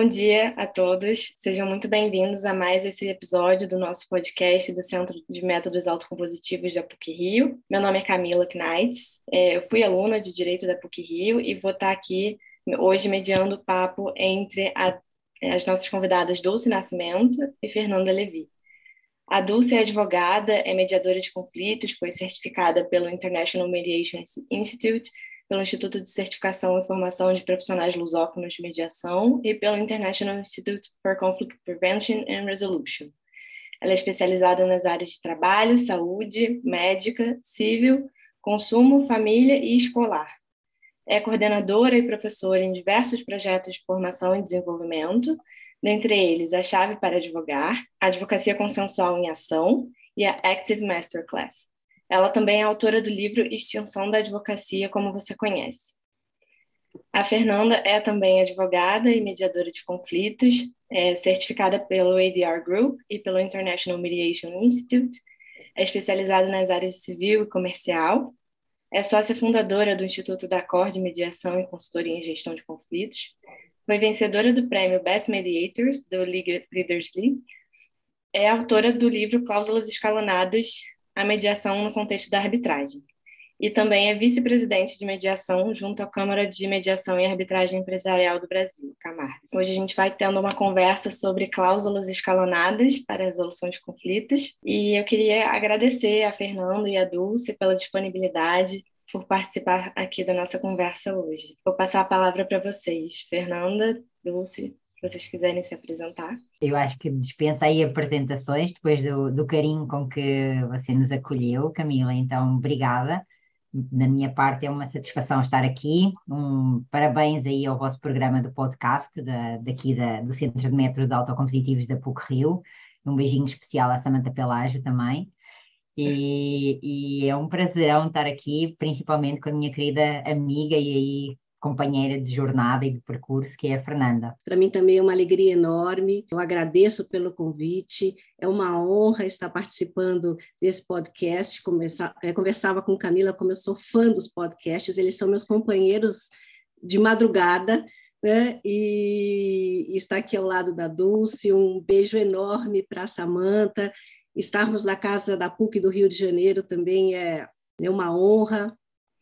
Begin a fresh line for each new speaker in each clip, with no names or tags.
Bom dia a todos, sejam muito bem-vindos a mais esse episódio do nosso podcast do Centro de Métodos Autocompositivos da PUC Rio. Meu nome é Camila Knights, é, eu fui aluna de Direito da PUC Rio e vou estar aqui hoje mediando o papo entre a, as nossas convidadas Dulce Nascimento e Fernanda Levi. A Dulce é advogada, é mediadora de conflitos, foi certificada pelo International Mediation Institute pelo Instituto de Certificação e Formação de Profissionais Lusófonos de Mediação e pelo International Institute for Conflict Prevention and Resolution. Ela é especializada nas áreas de trabalho, saúde, médica, civil, consumo, família e escolar. É coordenadora e professora em diversos projetos de formação e desenvolvimento, dentre eles a Chave para Advogar, a Advocacia Consensual em Ação e a Active Masterclass. Ela também é autora do livro Extinção da Advocacia, como você conhece. A Fernanda é também advogada e mediadora de conflitos, é certificada pelo ADR Group e pelo International Mediation Institute, é especializada nas áreas de civil e comercial, é sócia fundadora do Instituto da Cor de Mediação e Consultoria em Gestão de Conflitos, foi vencedora do prêmio Best Mediators do Leaders League, é autora do livro Cláusulas Escalonadas, a mediação no contexto da arbitragem. E também é vice-presidente de mediação junto à Câmara de Mediação e Arbitragem Empresarial do Brasil, CAMAR. Hoje a gente vai tendo uma conversa sobre cláusulas escalonadas para resolução de conflitos. E eu queria agradecer a Fernando e a Dulce pela disponibilidade por participar aqui da nossa conversa hoje. Vou passar a palavra para vocês. Fernanda, Dulce, vocês quiserem se apresentar.
Eu acho que dispensa aí apresentações, depois do, do carinho com que você nos acolheu, Camila, então obrigada. Da minha parte é uma satisfação estar aqui. Um, parabéns aí ao vosso programa do podcast da, daqui da, do Centro de Metros Autocompositivos da PUC Rio. Um beijinho especial à Samanta Pelágio também. E, e, é um prazerão estar aqui, principalmente com a minha querida amiga e aí companheira de jornada e de percurso, que é a Fernanda.
Para mim também é uma alegria enorme. Eu agradeço pelo convite. É uma honra estar participando desse podcast. É, conversava com Camila como eu sou fã dos podcasts. Eles são meus companheiros de madrugada. Né? E, e estar aqui ao lado da Dulce. Um beijo enorme para a Samanta. Estarmos na casa da PUC do Rio de Janeiro também é, é uma honra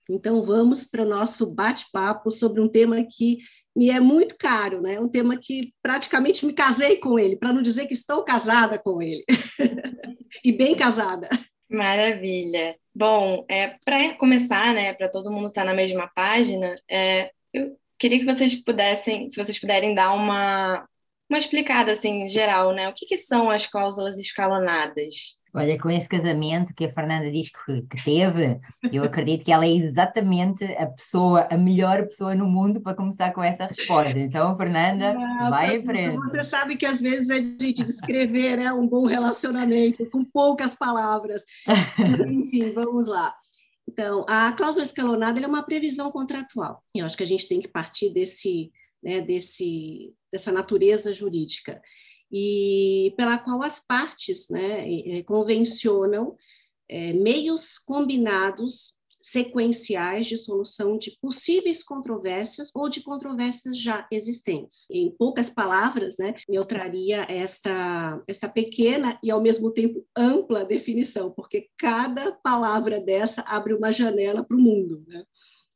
então, vamos para o nosso bate-papo sobre um tema que me é muito caro, né? Um tema que praticamente me casei com ele, para não dizer que estou casada com ele. e bem casada.
Maravilha. Bom, é, para começar, né, para todo mundo estar tá na mesma página, é, eu queria que vocês pudessem, se vocês puderem dar uma, uma explicada assim, geral, né? O que, que são as cláusulas escalonadas?
Olha, com esse casamento que a Fernanda diz que, que, teve, eu acredito que ela é exatamente a pessoa, a melhor pessoa no mundo para começar com essa resposta. Então, Fernanda, Não, vai em frente.
Você sabe que às vezes é de gente descrever né, um bom relacionamento com poucas palavras. Enfim, vamos lá. Então, a cláusula escalonada é uma previsão contratual. E eu acho que a gente tem que partir desse, né, desse, dessa natureza jurídica e pela qual as partes né, convencionam é, meios combinados sequenciais de solução de possíveis controvérsias ou de controvérsias já existentes. Em poucas palavras, né, eu traria esta, esta pequena e ao mesmo tempo ampla definição, porque cada palavra dessa abre uma janela para o mundo. Né?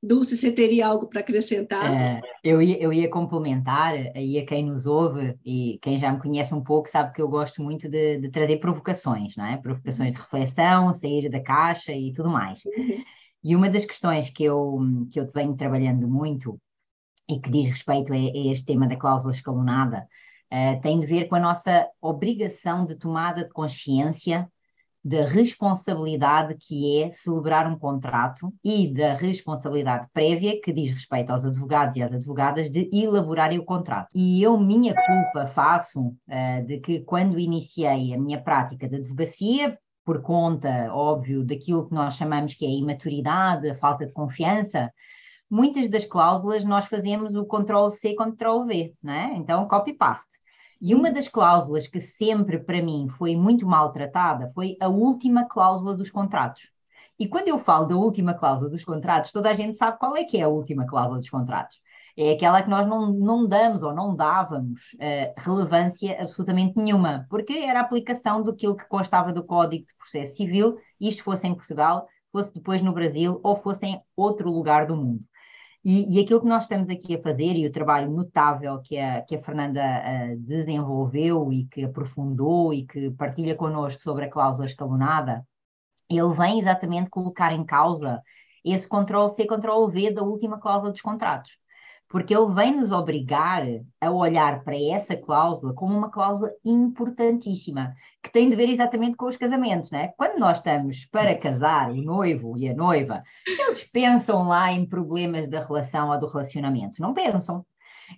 Dulce, você teria algo para acrescentar? É,
eu, ia, eu ia complementar, aí a quem nos ouve e quem já me conhece um pouco sabe que eu gosto muito de, de trazer provocações, não é? Provocações de reflexão, sair da caixa e tudo mais. Uhum. E uma das questões que eu, que eu venho trabalhando muito e que diz respeito a, a este tema da cláusula escalonada, uh, tem de ver com a nossa obrigação de tomada de consciência da responsabilidade que é celebrar um contrato e da responsabilidade prévia que diz respeito aos advogados e às advogadas de elaborarem o contrato. E eu, minha culpa, faço uh, de que quando iniciei a minha prática de advocacia, por conta, óbvio, daquilo que nós chamamos que é a imaturidade, a falta de confiança, muitas das cláusulas nós fazemos o Ctrl-C, Ctrl-V, né? Então, copy-paste. E uma das cláusulas que sempre para mim foi muito maltratada foi a última cláusula dos contratos. E quando eu falo da última cláusula dos contratos, toda a gente sabe qual é que é a última cláusula dos contratos. é aquela que nós não, não damos ou não dávamos uh, relevância absolutamente nenhuma, porque era a aplicação daquilo que constava do Código de Processo Civil, isto fosse em Portugal, fosse depois no Brasil ou fosse em outro lugar do mundo. E, e, aquilo que nós estamos aqui a fazer e o trabalho notável que a, que a Fernanda uh, desenvolveu e que aprofundou e que partilha connosco sobre a cláusula escalonada, ele vem exatamente colocar em causa esse Ctrl-C, Ctrl-V da última cláusula dos contratos porque ele vem nos obrigar a olhar para essa cláusula como uma cláusula importantíssima, que tem de ver exatamente com os casamentos, né? Quando nós estamos para casar, o noivo e a noiva, eles pensam lá em problemas da relação ou do relacionamento, não pensam.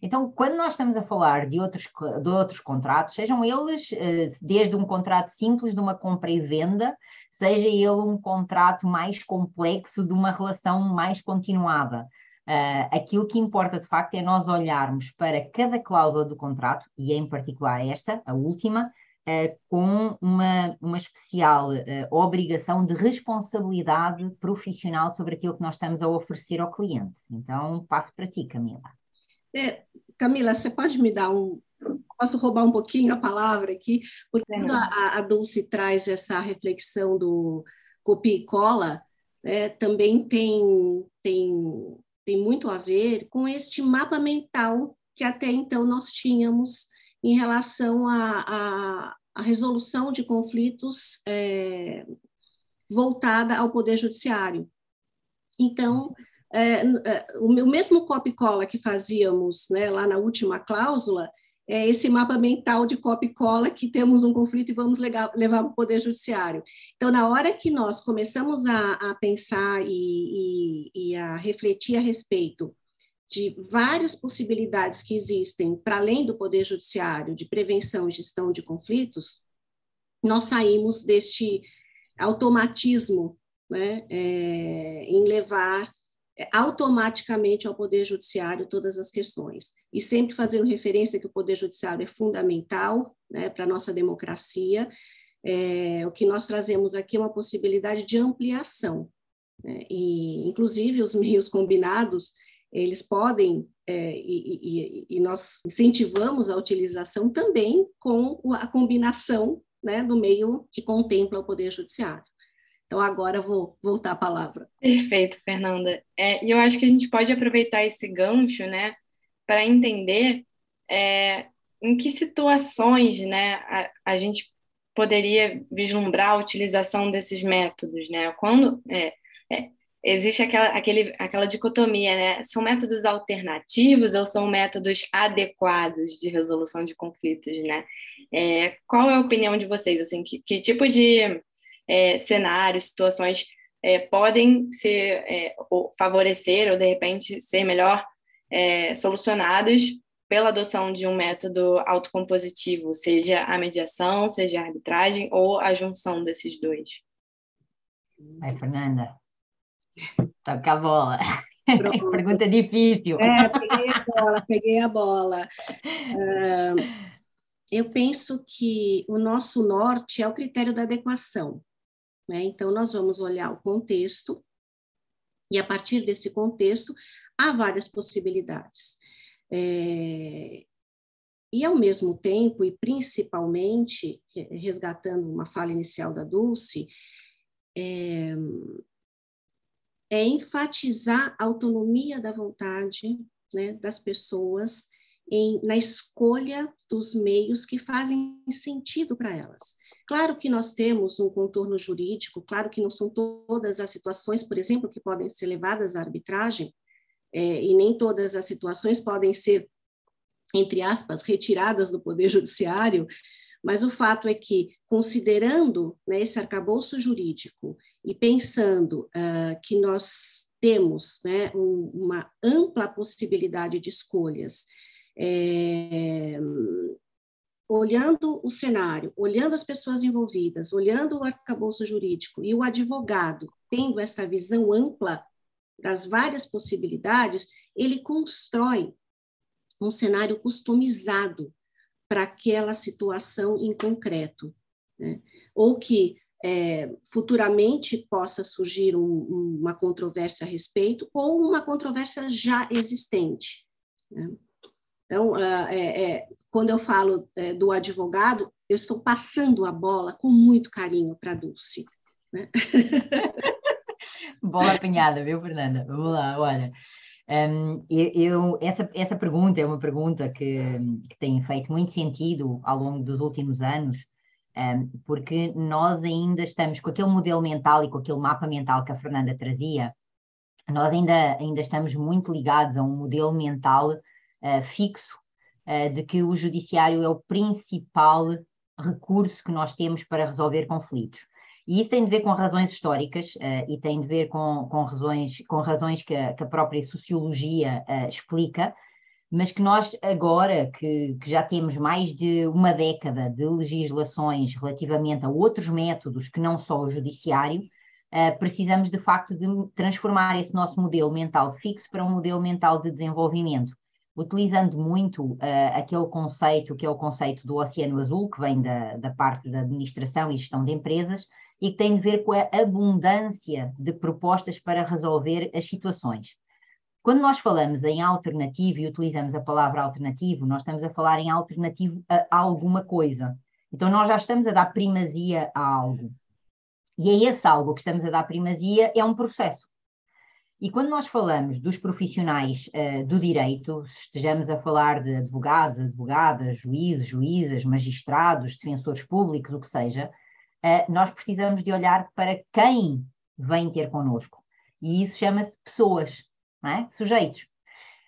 Então, quando nós estamos a falar de outros, de outros contratos, sejam eles eh, desde um contrato simples de uma compra e venda, seja ele um contrato mais complexo de uma relação mais continuada, Uh, aquilo que importa de facto é nós olharmos para cada cláusula do contrato, e em particular esta, a última, uh, com uma, uma especial uh, obrigação de responsabilidade profissional sobre aquilo que nós estamos a oferecer ao cliente. Então, passo para ti, Camila.
É, Camila, você pode me dar um. Posso roubar um pouquinho a palavra aqui? Porque quando a, a Dulce traz essa reflexão do copia e cola, é, também tem, tem tem muito a ver com este mapa mental que até então nós tínhamos em relação à resolução de conflitos é, voltada ao Poder Judiciário. Então, é, é o mesmo copy-cola que fazíamos né, lá na última cláusula, é esse mapa mental de copy e cola que temos um conflito e vamos levar, para o Poder Judiciário. Então, na hora que nós começamos a, a pensar e, e, e, a refletir a respeito de várias possibilidades que existem para além do Poder Judiciário de prevenção e gestão de conflitos, nós saímos deste automatismo né, é, em levar automaticamente ao Poder Judiciário todas as questões. E sempre fazendo referência que o Poder Judiciário é fundamental né, para a nossa democracia. É, o que nós trazemos aqui é uma possibilidade de ampliação. Né, e, inclusive, os meios combinados, eles podem, é, e, e, e, nós incentivamos a utilização também com a combinação né, do meio que contempla o Poder Judiciário. Então, agora vou voltar a palavra.
Perfeito, Fernanda. É, e eu acho que a gente pode aproveitar esse gancho, né, para entender é, em que situações, né, a, a, gente poderia vislumbrar a utilização desses métodos, né? Quando é, é, existe aquela, aquele, aquela dicotomia, né? São métodos alternativos ou são métodos adequados de resolução de conflitos, né? É, qual é a opinião de vocês? Assim, que, que tipo de é, cenários, situações é, podem ser é, ou favorecer ou de repente ser melhor é, solucionadas pela adoção de um método autocompositivo, seja a mediação, seja a arbitragem ou a junção desses dois.
Vai, Fernanda. Toca a bola. Pergunta difícil.
É, peguei a bola, peguei a bola. Uh, eu penso que o nosso norte é o critério da adequação. Né? Então, nós vamos olhar o contexto, e a partir desse contexto, há várias possibilidades. É, e, ao mesmo tempo, e principalmente, resgatando uma fala inicial da Dulce, é, é enfatizar a autonomia da vontade né, das pessoas em, na escolha dos meios que fazem sentido para elas. Claro que nós temos um contorno jurídico, claro que não são todas as situações, por exemplo, que podem ser levadas à arbitragem, é, e nem todas as situações podem ser, entre aspas, retiradas do Poder Judiciário, mas o fato é que, considerando né, esse arcabouço jurídico e pensando uh, que nós temos né, um, uma ampla possibilidade de escolhas, é, olhando o cenário, olhando as pessoas envolvidas, olhando o arcabouço jurídico e o advogado tendo essa visão ampla das várias possibilidades, ele constrói um cenário customizado para aquela situação em concreto, né? ou que é, futuramente possa surgir um, uma controvérsia a respeito, ou uma controvérsia já existente. Né? Então, é, é, quando eu falo é, do advogado, eu estou passando a bola com muito carinho para a Dulce. Né?
bola apanhada, viu, Fernanda? Vamos lá, olha. Um, eu, essa, essa pergunta é uma pergunta que, que tem feito muito sentido ao longo dos últimos anos, um, porque nós ainda estamos com aquele modelo mental e com aquele mapa mental que a Fernanda trazia, nós ainda, ainda estamos muito ligados a um modelo mental uh, fixo de que o judiciário é o principal recurso que nós temos para resolver conflitos. E isso tem de ver com razões históricas uh, e tem de ver com, com razões, com razões que, a, que a própria sociologia uh, explica, mas que nós agora, que, que, já temos mais de uma década de legislações relativamente a outros métodos que não só o judiciário, uh, precisamos de facto de transformar esse nosso modelo mental fixo para um modelo mental de desenvolvimento utilizando muito uh, aquele conceito que é o conceito do Oceano Azul, que vem da, da parte da administração e gestão de empresas, e que tem de ver com a abundância de propostas para resolver as situações. Quando nós falamos em alternativo e utilizamos a palavra alternativo, nós estamos a falar em alternativo a alguma coisa. Então, nós já estamos a dar primazia a algo. E é esse algo que estamos a dar primazia é um processo. E quando nós falamos dos profissionais uh, do direito, estejamos a falar de advogados, advogadas, juízes, juízas, magistrados, defensores públicos, o que seja, uh, nós precisamos de olhar para quem vem ter connosco. E isso chama-se pessoas, é? sujeitos.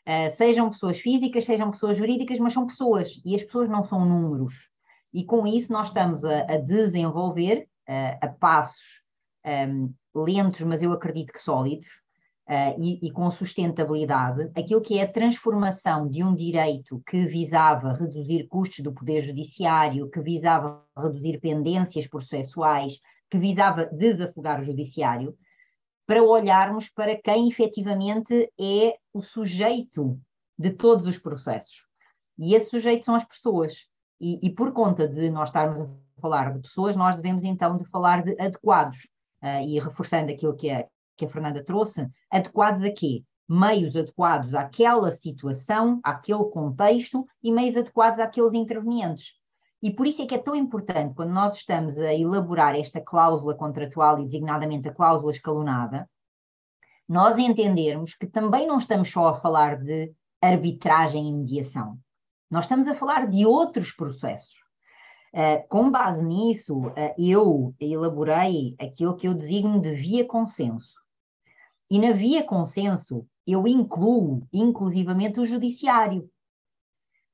Uh, sejam pessoas físicas, sejam pessoas jurídicas, mas são pessoas. E as pessoas não são números. E com isso nós estamos a, a desenvolver, a passos um, ehm, lentos, mas eu acredito que sólidos, Uh, e, e, com sustentabilidade, aquilo que é a transformação de um direito que visava reduzir custos do Poder Judiciário, que visava reduzir pendências processuais, que visava desafogar o Judiciário, para olharmos para quem efetivamente é o sujeito de todos os processos. E esse sujeito são as pessoas. E, e por conta de nós estarmos a falar de pessoas, nós devemos então de falar de adequados. Uh, e reforçando aquilo que é que a Fernanda trouxe, adequados a quê? Meios adequados àquela situação, àquele contexto e meios adequados àqueles intervenientes. E por isso é que é tão importante, quando nós estamos a elaborar esta cláusula contratual e designadamente a cláusula escalonada, nós entendermos que também não estamos só a falar de arbitragem e mediação. Nós estamos a falar de outros processos. Uh, com base nisso, uh, eu elaborei aquilo que eu designo de via consenso. E na via consenso, eu incluo inclusivamente o judiciário.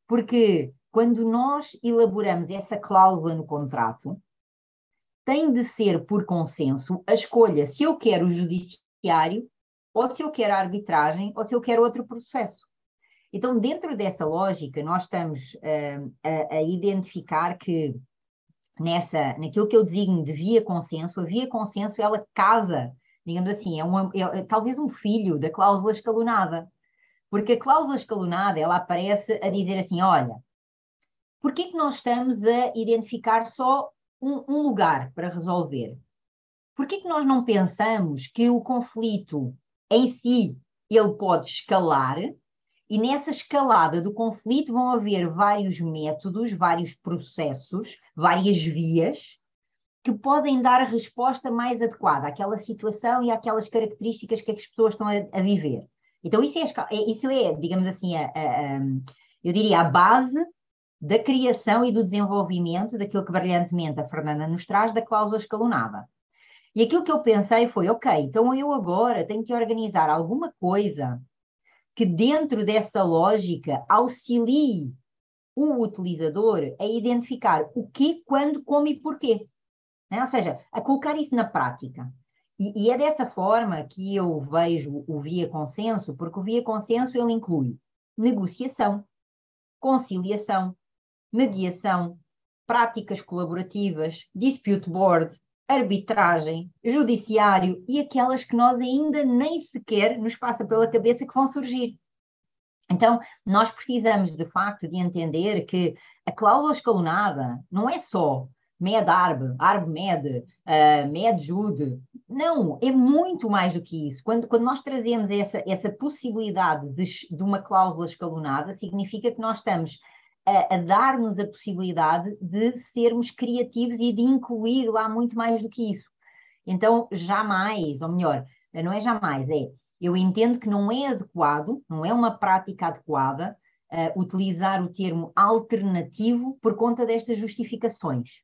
Porque quando nós elaboramos essa cláusula no contrato, tem de ser por consenso a escolha se eu quero o judiciário, ou se eu quero a arbitragem, ou se eu quero outro processo. Então, dentro dessa lógica, nós estamos uh, a, a, identificar que nessa, naquilo que eu designo de via consenso, a via consenso ela casa digamos assim, é, uma, é, é talvez um filho da cláusula escalonada. Porque a cláusula escalonada, ela aparece a dizer assim, olha, por que nós estamos a identificar só um, um lugar para resolver? Por que nós não pensamos que o conflito em si, ele pode escalar e nessa escalada do conflito vão haver vários métodos, vários processos, várias vias que podem dar a resposta mais adequada àquela situação e àquelas características que as pessoas estão a, a viver. Então, isso é, é, isso é digamos assim, a, a, eu diria, a base da criação e do desenvolvimento daquilo que brilhantemente a Fernanda nos traz da cláusula escalonada. E aquilo que eu pensei foi, ok, então eu agora tenho que organizar alguma coisa que dentro dessa lógica auxilie o utilizador a identificar o que, quando, como e porquê. Né? Ou seja, a colocar isso na prática. E, e, é dessa forma que eu vejo o via consenso, porque o via consenso ele inclui negociação, conciliação, mediação, práticas colaborativas, dispute board, arbitragem, judiciário e aquelas que nós ainda nem sequer nos passa pela cabeça que vão surgir. Então, nós precisamos de facto de entender que a cláusula escalonada não é só med arb, arb med, uh, med jude. Não, é muito mais do que isso. Quando, quando nós trazemos essa, essa possibilidade de, de uma cláusula escalonada, significa que nós estamos a, a dar-nos a possibilidade de sermos criativos e de incluir lá muito mais do que isso. Então, jamais, ou melhor, não é jamais, é eu entendo que não é adequado, não é uma prática adequada uh, utilizar o termo alternativo por conta destas justificações.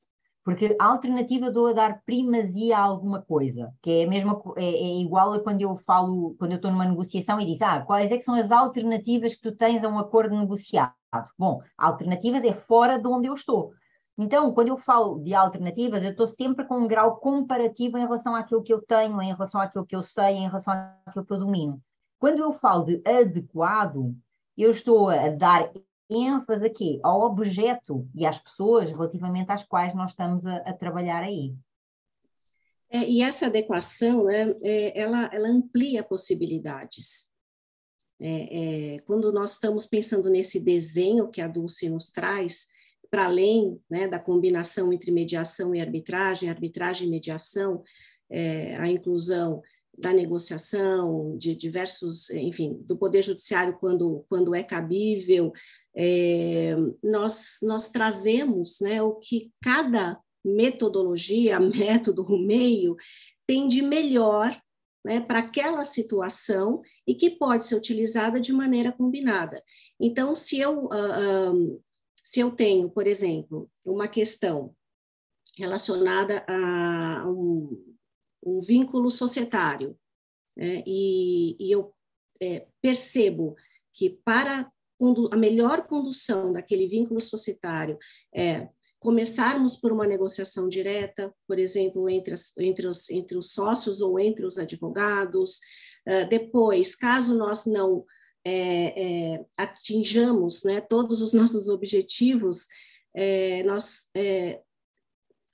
Porque a alternativa dou a dar primazia a alguma coisa, que é, a mesma, é, é igual a quando eu falo, quando eu estou numa negociação e diz, ah, quais é que são as alternativas que tu tens a um acordo negociado? Bom, alternativas é fora de onde eu estou. Então, quando eu falo de alternativas, eu estou sempre com um grau comparativo em relação àquilo que eu tenho, em relação àquilo que eu sei, em relação àquilo que eu domino. Quando eu falo de adequado, eu estou a dar ênfase aqui ao objeto e às pessoas relativamente às quais nós estamos a, a trabalhar aí.
É, e essa adequação, né, é, ela, ela amplia possibilidades. É, é, quando nós estamos pensando nesse desenho que a Dulce nos traz, para além né, da combinação entre mediação e arbitragem, arbitragem e mediação, é, a inclusão da negociação, de diversos, enfim, do Poder Judiciário quando, quando é cabível, é, nós, nós trazemos né, o que cada metodologia, método, meio, tem de melhor né, para aquela situação e que pode ser utilizada de maneira combinada. Então, se eu, uh, um, se eu tenho, por exemplo, uma questão relacionada a um, um vínculo societário, né, e, e, eu é, percebo que para a melhor condução daquele vínculo societário é começarmos por uma negociação direta, por exemplo, entre, as, entre, os, entre os sócios ou entre os advogados. Uh, depois, caso nós não é, é, atinjamos né, todos os nossos objetivos, é, nós é,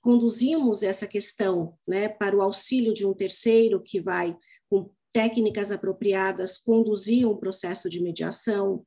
conduzimos essa questão né, para o auxílio de um terceiro que vai, com técnicas apropriadas, conduzir um processo de mediação.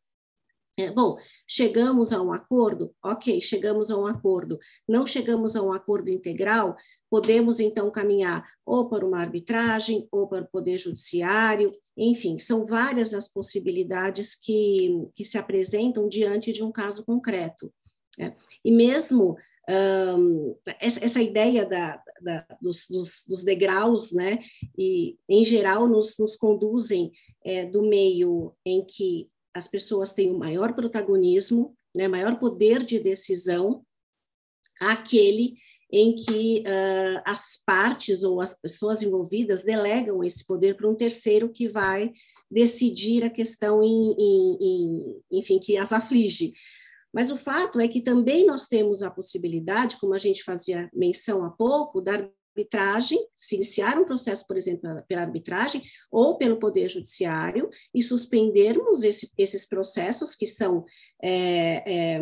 É, bom, chegamos a um acordo? Ok, chegamos a um acordo. Não chegamos a um acordo integral? Podemos então caminhar ou para uma arbitragem, ou para o Poder Judiciário, enfim, são várias as possibilidades que, que se apresentam diante de um caso concreto. Né? E mesmo um, essa, ideia da, da, dos, dos, dos, degraus, né, e em geral nos, nos conduzem é, do meio em que as pessoas têm o maior protagonismo, né, maior poder de decisão, aquele em que uh, as partes ou as pessoas envolvidas delegam esse poder para um terceiro que vai decidir a questão, em, em, em, enfim, que as aflige. Mas o fato é que também nós temos a possibilidade, como a gente fazia menção há pouco, da arbitragem, se iniciar um processo, por exemplo, pela arbitragem ou pelo Poder Judiciário e suspendermos esse, esses processos que são é, é,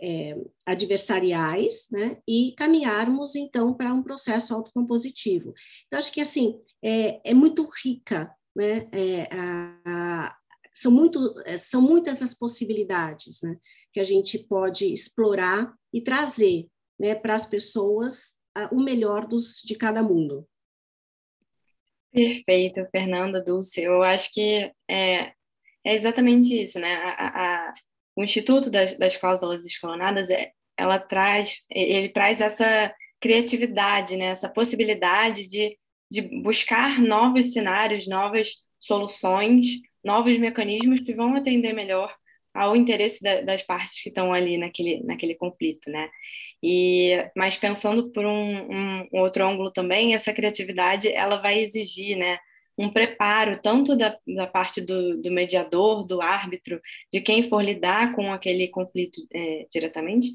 é, adversariais, né, e caminharmos então para um processo autocompositivo. Então, acho que assim é, é muito rica, né, é, a, a, são, muito, é, são muitas as possibilidades né, que a gente pode explorar e trazer né, para as pessoas o melhor dos, de cada mundo.
Perfeito, Fernanda Dulce. Eu acho que é, é exatamente isso, né? A, a, o Instituto das, das Cláusulas Escalonadas, é, ela traz, ele traz essa criatividade, né? essa possibilidade de, de buscar novos cenários, novas soluções, novos mecanismos que vão atender melhor ao interesse da, das partes que estão ali naquele, naquele conflito, né? E, mas pensando por um, um outro ângulo também, essa criatividade ela vai exigir, né, um preparo tanto da, da parte do, do, mediador, do árbitro, de quem for lidar com aquele conflito é, diretamente,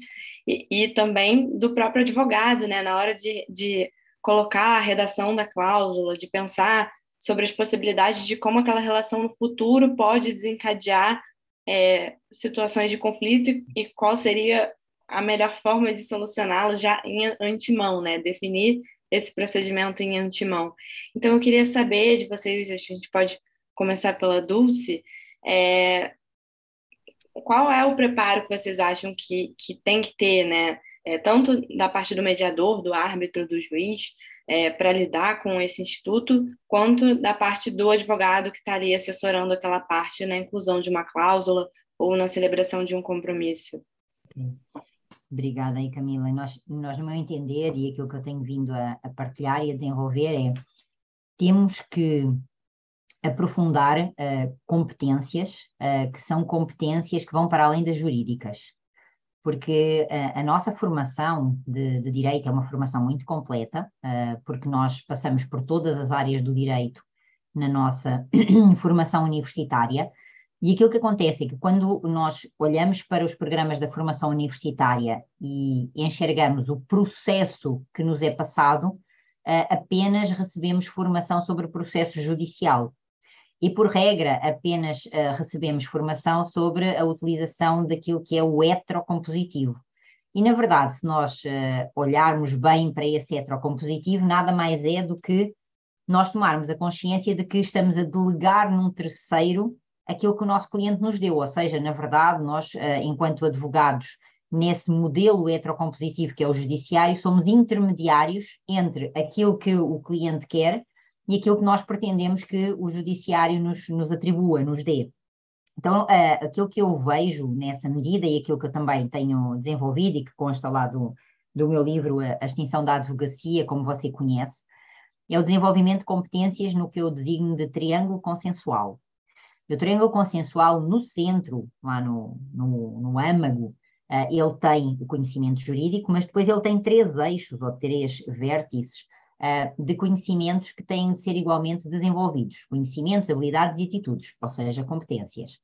e, e, também do próprio advogado, né, na hora de, de colocar a redação da cláusula, de pensar sobre as possibilidades de como aquela relação no futuro pode desencadear é, situações de conflito e, qual seria a melhor forma de solucioná-lo já em antemão, né? Definir esse procedimento em antemão. Então, eu queria saber de vocês, a gente pode começar pela Dulce, é, qual é o preparo que vocês acham que, que tem que ter, né? é, tanto da parte do mediador, do árbitro, do juiz, é, para lidar com esse instituto, quanto da parte do advogado que está ali assessorando aquela parte na inclusão de uma cláusula ou na celebração de um compromisso.
Obrigada aí, Camila. Nós, nós, no meu entender, e aquilo que eu tenho vindo a, a partilhar e a desenvolver é temos que aprofundar uh, competências uh, que são competências que vão para além das jurídicas, porque uh, a nossa formação de, de, direito é uma formação muito completa, porque nós passamos por todas as áreas do direito na nossa formação universitária. E aquilo que acontece é que quando nós olhamos para os programas da formação universitária e enxergamos o processo que nos é passado, apenas recebemos formação sobre processo judicial e, por regra, apenas uh, recebemos formação sobre a utilização daquilo que é o heterocompositivo. E, na verdade, se nós uh, olharmos bem para esse heterocompositivo, nada mais é do que nós tomarmos a consciência de que estamos a delegar num terceiro aquilo que o nosso cliente nos deu, ou seja, na verdade, nós, uh, enquanto advogados, nesse modelo heterocompositivo que é o judiciário, somos intermediários entre aquilo que o cliente quer e aquilo que nós pretendemos que o judiciário nos, nos atribua, nos dê. Então, uh, aquilo que eu vejo nessa medida e aquilo que eu também tenho desenvolvido e que consta lá do, do meu livro A Extinção da Advocacia, como você conhece, é o desenvolvimento de competências no que eu designo de triângulo consensual. O triângulo consensual, no centro, lá no, no, no âmago, uh, ele tem o conhecimento jurídico, mas depois ele tem três eixos ou três vértices uh, de conhecimentos que têm de ser igualmente desenvolvidos, conhecimentos, habilidades e atitudes, ou seja, competências.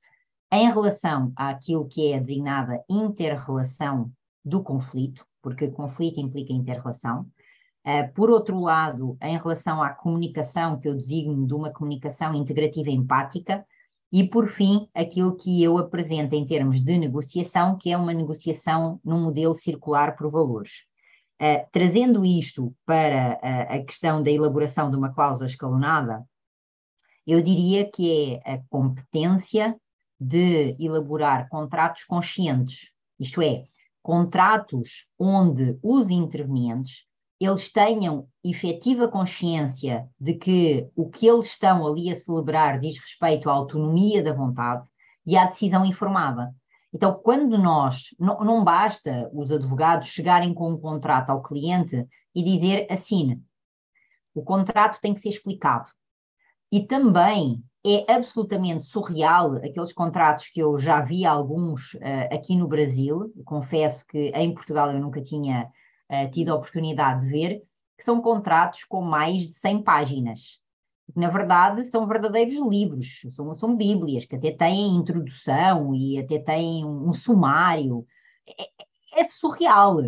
Em relação àquilo que é designada inter-relação do conflito, porque conflito implica inter-relação, uh, por outro lado, em relação à comunicação, que eu designo de uma comunicação integrativa empática, e, por fim, aquilo que eu apresento em termos de negociação, que é uma negociação num modelo circular por valores. Uh, trazendo isto para uh, a questão da elaboração de uma cláusula escalonada, eu diria que é a competência de elaborar contratos conscientes, isto é, contratos onde os intervenientes eles tenham efetiva consciência de que o que eles estão ali a celebrar diz respeito à autonomia da vontade e à decisão informada. Então, quando nós, não, não basta os advogados chegarem com um contrato ao cliente e dizer assine. O contrato tem que ser explicado. E também é absolutamente surreal aqueles contratos que eu já vi alguns uh, aqui no Brasil, confesso que em Portugal eu nunca tinha uh, tido a oportunidade de ver, que são contratos com mais de 100 páginas na verdade, são verdadeiros livros, são, são bíblias, que até têm introdução e até têm um, um sumário. É, é, surreal.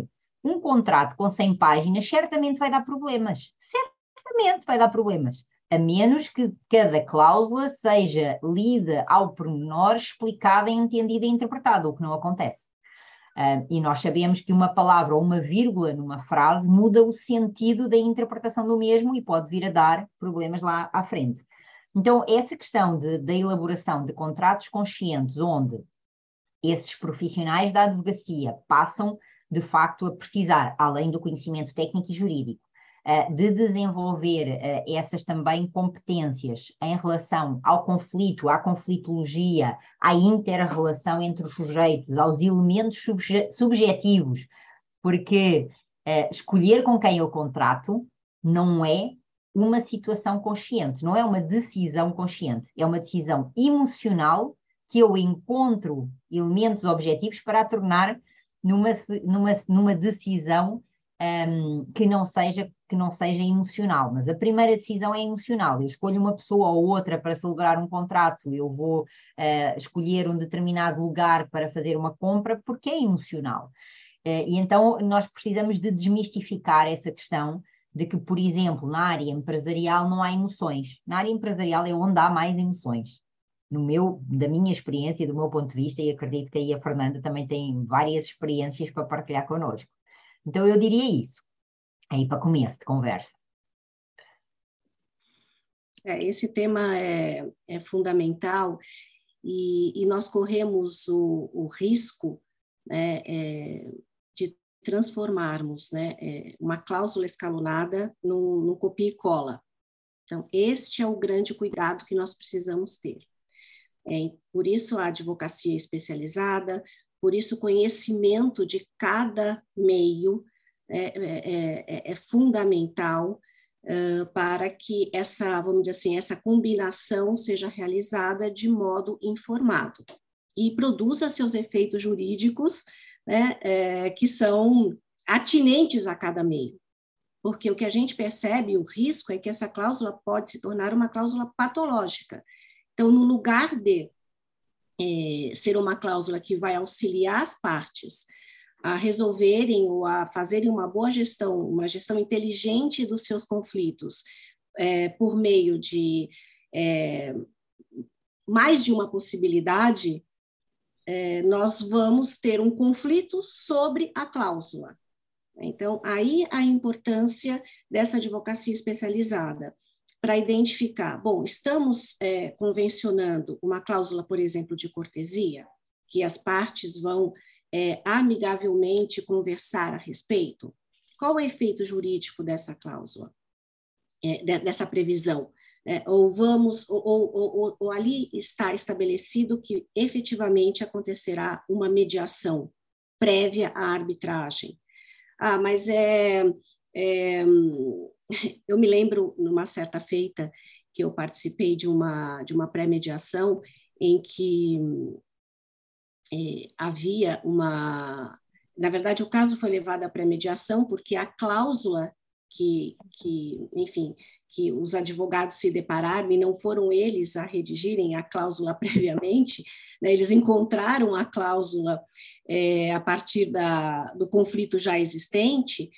Um contrato com 100 páginas certamente vai dar problemas. Certamente vai dar problemas. A menos que cada cláusula seja lida ao pormenor, explicada, entendida e interpretada, o que não acontece. E nós sabemos que uma palavra ou uma vírgula numa frase muda o sentido da interpretação do mesmo e pode vir a dar problemas lá à frente. Então, essa questão da elaboração de contratos conscientes, onde esses profissionais da advocacia passam, de facto, a precisar, além do conhecimento técnico e jurídico, de desenvolver eh, essas também competências em relação ao conflito, à conflitologia, à inter-relação entre os sujeitos, aos elementos subje subjetivos, porque uh, escolher com quem eu contrato não é uma situação consciente, não é uma decisão consciente, é uma decisão emocional que eu encontro elementos objetivos para a tornar numa, numa, numa decisão um, que não seja que não seja emocional, mas a primeira decisão é emocional. Eu escolho uma pessoa ou outra para celebrar um contrato, eu vou uh, escolher um determinado lugar para fazer uma compra, porque é emocional. Uh, e então nós precisamos de desmistificar essa questão de que, por exemplo, na área empresarial não há emoções. Na área empresarial é onde há mais emoções. No meu, da minha experiência, do meu ponto de vista, e acredito que aí a Fernanda também tem várias experiências para partilhar connosco. Então eu diria isso, aí para começo de conversa.
É, esse tema é, é fundamental e, e, nós corremos o, o risco né, é, de transformarmos né, é, uma cláusula escalonada no copia e cola. Então, este é o grande cuidado que nós precisamos ter. É, por isso, a advocacia especializada, por isso, o conhecimento de cada meio é, é, é, é fundamental uh, para que essa, vamos dizer assim, essa combinação seja realizada de modo informado e produza seus efeitos jurídicos né, é, que são atinentes a cada meio. Porque o que a gente percebe, o risco, é que essa cláusula pode se tornar uma cláusula patológica. Então, no lugar de é, ser uma cláusula que vai auxiliar as partes a resolverem ou a fazerem uma boa gestão, uma gestão inteligente dos seus conflitos, é, por meio de é, mais de uma possibilidade, é, nós vamos ter um conflito sobre a cláusula. Então, aí a importância dessa advocacia especializada para identificar, bom, estamos é, convencionando uma cláusula, por exemplo, de cortesia, que as partes vão é, amigavelmente conversar a respeito? Qual é o efeito jurídico dessa cláusula, é, dessa previsão? É, ou vamos, ou, ou, ou, ou, ali está estabelecido que efetivamente acontecerá uma mediação prévia à arbitragem. Ah, mas é, é eu me lembro numa certa feita que eu participei de uma de uma pré-mediação em que é, havia uma na verdade o caso foi levado à pré-mediação porque a cláusula que, que, enfim, que os advogados se depararam e não foram eles a redigirem a cláusula previamente, né, eles encontraram a cláusula é, a partir da, do conflito já existente,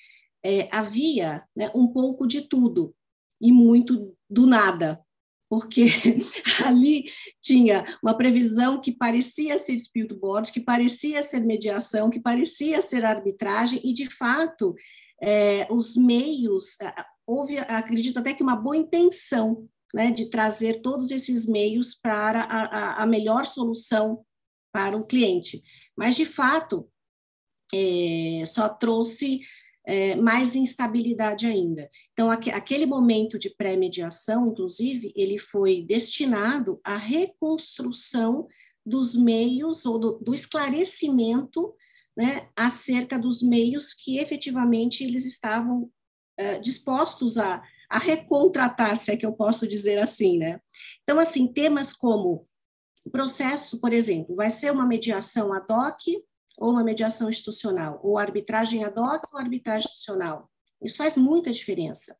é, havia né, um pouco de tudo e muito do nada, porque ali tinha uma previsão que parecia ser dispute board, que parecia ser mediação, que parecia ser arbitragem, e de fato é, os meios, houve, acredito até que uma boa intenção né, de trazer todos esses meios para a, a, a melhor solução para o cliente. Mas, de fato, é, só trouxe é, mais instabilidade ainda. Então, aqu aquele momento de pré-mediação, inclusive, ele foi destinado à reconstrução dos meios ou do, do esclarecimento né, acerca dos meios que efetivamente eles estavam uh, dispostos a, a recontratar, se é que eu posso dizer assim, né? Então, assim, temas como processo, por exemplo, vai ser uma mediação ad hoc ou uma mediação institucional, ou arbitragem ad hoc ou arbitragem institucional. Isso faz muita diferença.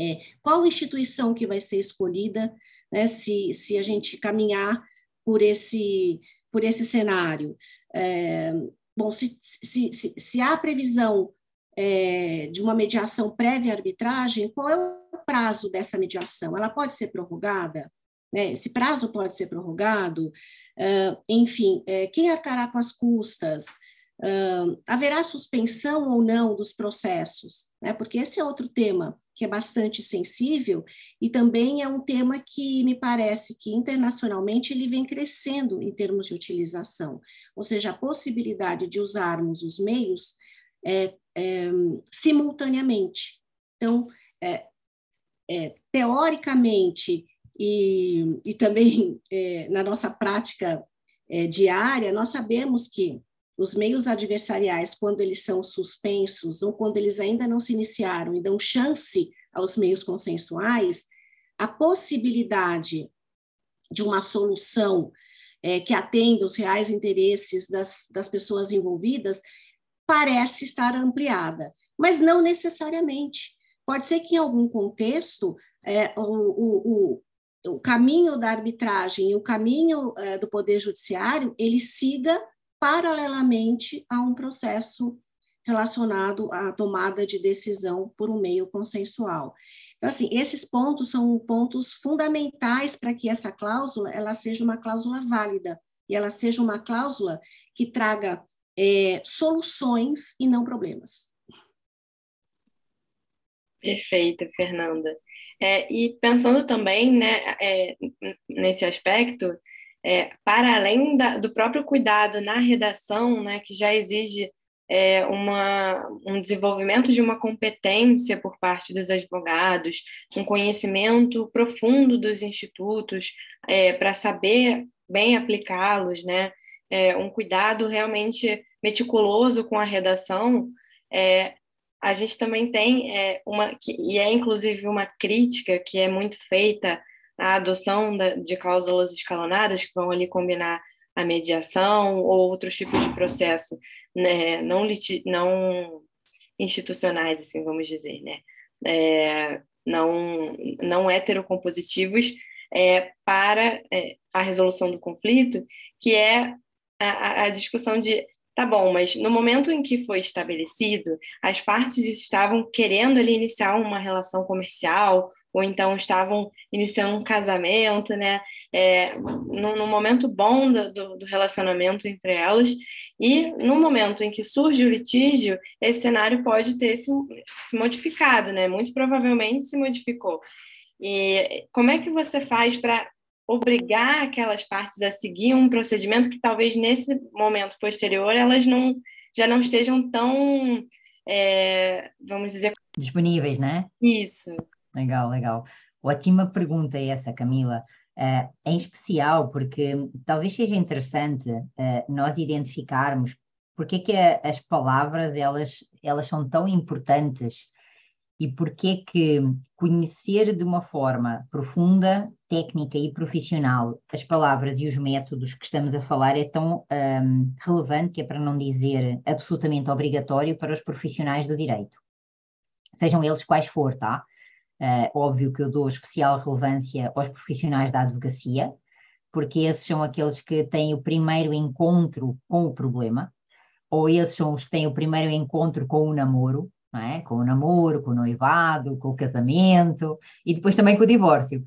É, qual instituição que vai ser escolhida, né, se, se a gente caminhar por esse, por esse cenário? É, bom, se, se, se, se, há previsão é, de uma mediação prévia à arbitragem, qual é o prazo dessa mediação? Ela pode ser prorrogada? Né? Esse prazo pode ser prorrogado? Uh, enfim, quem arcará com as custas? Uh, haverá suspensão ou não dos processos? Né? Porque esse é outro tema que é bastante sensível e também é um tema que me parece que internacionalmente ele vem crescendo em termos de utilização, ou seja, a possibilidade de usarmos os meios é, é, simultaneamente. Então, é, é teoricamente e, e também é, na nossa prática é, diária, nós sabemos que os meios adversariais, quando eles são suspensos ou quando eles ainda não se iniciaram e dão chance aos meios consensuais, a possibilidade de uma solução é, que atenda os reais interesses das, das pessoas envolvidas parece estar ampliada, mas não necessariamente. Pode ser que em algum contexto é, o, o, o, caminho da arbitragem e o caminho é, do poder judiciário ele siga paralelamente a um processo relacionado à tomada de decisão por um meio consensual. Então, assim, esses pontos são pontos fundamentais para que essa cláusula ela seja uma cláusula válida e ela seja uma cláusula que traga é, soluções e não problemas.
Perfeito, Fernanda. É, e pensando também né, é, nesse aspecto, é, para além da, do próprio cuidado na redação, né, que já exige é, uma, um desenvolvimento de uma competência por parte dos advogados, um conhecimento profundo dos institutos é, para saber bem aplicá-los, né? É, um cuidado realmente meticuloso com a redação, é, a gente também tem é, uma, que, e é inclusive uma crítica que é muito feita à adoção da, de cláusulas escalonadas, que vão ali combinar a mediação ou outros tipos de processo né, não, não institucionais, assim, vamos dizer, né? É, não, não heterocompositivos é, para é, a resolução do conflito, que é a, a discussão de Tá bom, mas no momento em que foi estabelecido, as partes estavam querendo ali iniciar uma relação comercial, ou então estavam iniciando um casamento, né? É, no, no, momento bom do, do, relacionamento entre elas, e no momento em que surge o litígio, esse cenário pode ter se, se modificado, né? Muito provavelmente se modificou. E como é que você faz para obrigar aquelas partes a seguir um procedimento que talvez nesse momento posterior elas não já não estejam tão, é, vamos dizer...
Disponíveis, né?
Isso.
Legal, legal. Ótima pergunta essa, Camila. Uh, em especial porque talvez seja interessante uh, nós identificarmos porque é que a, as palavras elas, elas são tão importantes e porque é que conhecer de uma forma profunda, técnica e profissional as palavras e os métodos que estamos a falar é tão um, relevante que é para não dizer absolutamente obrigatório para os profissionais do direito. Sejam eles quais for, tá? Uh, óbvio que eu dou especial relevância aos profissionais da advocacia, porque esses são aqueles que têm o primeiro encontro com o problema, ou esses são os que têm o primeiro encontro com o namoro, é? com o namoro, com o noivado, com o casamento e depois também com o divórcio.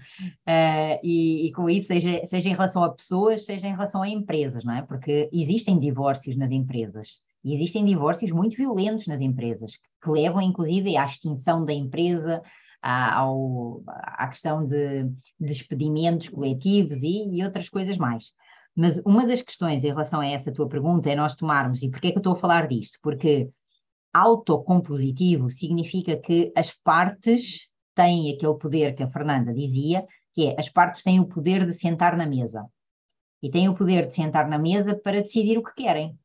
Uh, e, e, com isso, seja, seja em relação a pessoas, seja em relação a empresas, não é? Porque existem divórcios nas empresas e existem divórcios muito violentos nas empresas, que levam inclusive à extinção da empresa, à, ao, à questão de, de despedimentos coletivos e, e outras coisas mais. Mas uma das questões em relação a essa tua pergunta é nós tomarmos, e porquê é que eu estou a falar disto? Porque autocompositivo significa que as partes têm aquele poder que a Fernanda dizia, que é as partes têm o poder de sentar na mesa. E têm o poder de sentar na mesa para decidir o que querem.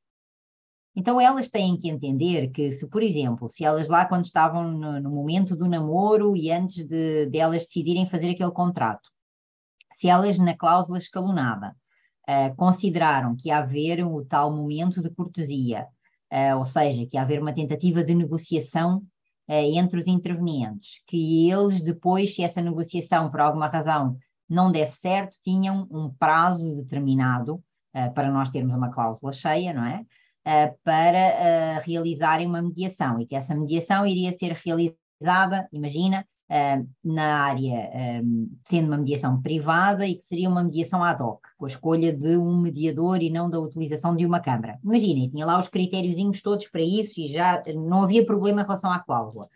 Então elas têm que entender que, se, por exemplo, se elas lá quando estavam no, no momento do namoro e antes de, de, elas decidirem fazer aquele contrato, se elas na cláusula escalonada uh, consideraram que haver o tal momento de cortesia ou seja, que haver uma tentativa de negociação uh, entre os intervenientes, que eles depois, se essa negociação por alguma razão não desse certo, tinham um prazo determinado uh, para nós termos uma cláusula cheia, não é? para realizarem uma mediação e que essa mediação iria ser realizada, imagina, na área, sendo uma mediação privada e que seria uma mediação ad hoc, com a escolha de um mediador e não da utilização de uma Câmara. Imaginem, tinha lá os critériozinhos todos para isso e já não havia problema em relação à cláusula.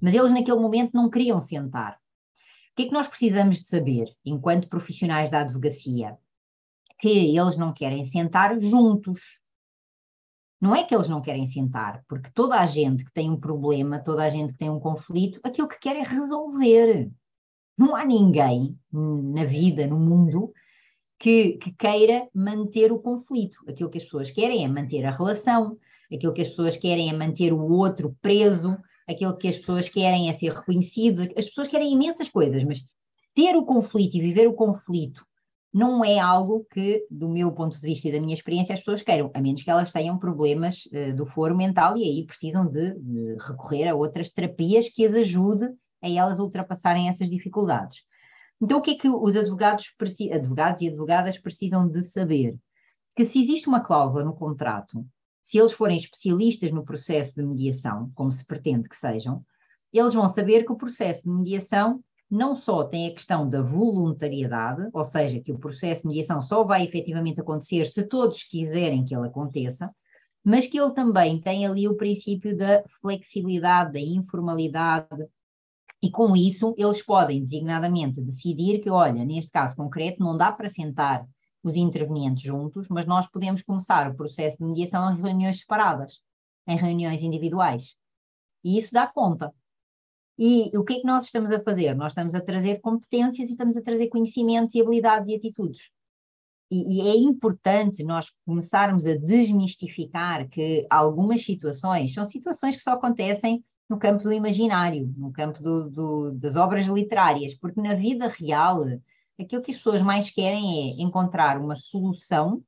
Mas eles naquele momento não queriam sentar. O que é que nós precisamos de saber, enquanto profissionais da advocacia? Que eles não querem sentar juntos, não é que eles não querem sentar, porque toda a gente que tem um problema, toda a gente que tem um conflito, aquilo que quer é resolver. Não há ninguém na vida, no mundo, que, que, queira manter o conflito. Aquilo que as pessoas querem é manter a relação, aquilo que as pessoas querem é manter o outro preso, aquilo que as pessoas querem é ser reconhecido. As pessoas querem imensas coisas, mas ter o conflito e viver o conflito não é algo que, do meu ponto de vista e da minha experiência, as pessoas queiram, a menos que elas tenham problemas uh, do foro mental e aí precisam de, de, recorrer a outras terapias que as ajude a elas ultrapassarem essas dificuldades. Então, o que é que os advogados, advogados e advogadas precisam de saber? Que se existe uma cláusula no contrato, se eles forem especialistas no processo de mediação, como se pretende que sejam, eles vão saber que o processo de mediação não só tem a questão da voluntariedade, ou seja, que o processo de mediação só vai efetivamente acontecer se todos quiserem que ele aconteça, mas que ele também tem ali o princípio da flexibilidade, da informalidade, e com isso eles podem designadamente decidir que, olha, neste caso concreto, não dá para sentar os intervenientes juntos, mas nós podemos começar o processo de mediação em reuniões separadas. em reuniões individuais. E isso dá conta. E o que é que nós estamos a fazer? Nós estamos a trazer competências e estamos a trazer conhecimentos e habilidades e atitudes. E, e, é importante nós começarmos a desmistificar que algumas situações são situações que só acontecem no campo do imaginário, no campo do, do, das obras literárias, porque na vida real aquilo que as pessoas mais querem é encontrar uma solução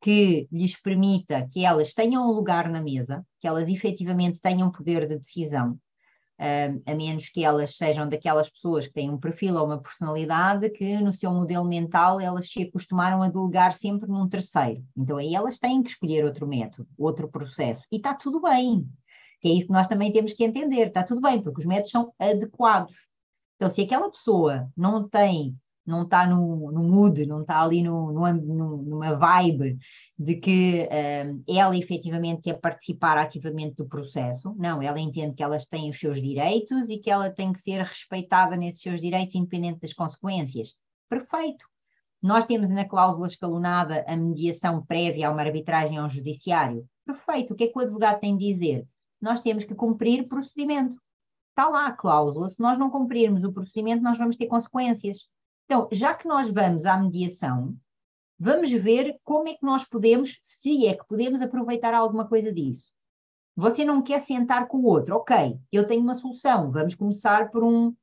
que lhes permita que elas tenham um lugar na mesa, que elas efetivamente tenham poder de decisão, a menos que elas sejam daquelas pessoas que têm um perfil ou uma personalidade que no seu modelo mental elas se acostumaram a delegar sempre num terceiro. Então aí elas têm que escolher outro método, outro processo. E está tudo bem, que é isso que nós também temos que entender, está tudo bem, porque os métodos são adequados. Então se aquela pessoa não tem não está no, no mood, não está ali no, no, numa vibe de que uh, ela efetivamente quer participar ativamente do processo. Não, ela entende que elas têm os seus direitos e que ela tem que ser respeitada nesses seus direitos, independente das consequências. Perfeito. Nós temos na cláusula escalonada a mediação prévia a uma arbitragem ao judiciário. Perfeito. O que é que o advogado tem de dizer? Nós temos que cumprir procedimento. Está lá a cláusula. Se nós não cumprirmos o procedimento, nós vamos ter consequências. Então, já que nós vamos à mediação, vamos ver como é que nós podemos, se é que podemos aproveitar alguma coisa disso. Você não quer sentar com o outro, ok, eu tenho uma solução, vamos começar por um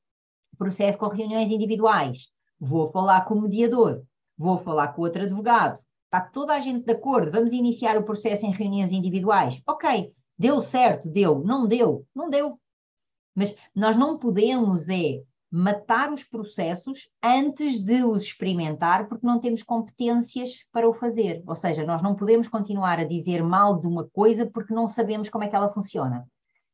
processo com reuniões individuais, vou falar com o mediador, vou falar com outro advogado, está toda a gente de acordo, vamos iniciar o processo em reuniões individuais, ok, deu certo, deu, não deu, não deu. Mas nós não podemos é matar os processos antes de os experimentar, porque não temos competências para o fazer. Ou seja, nós não podemos continuar a dizer mal de uma coisa porque não sabemos como é que ela funciona.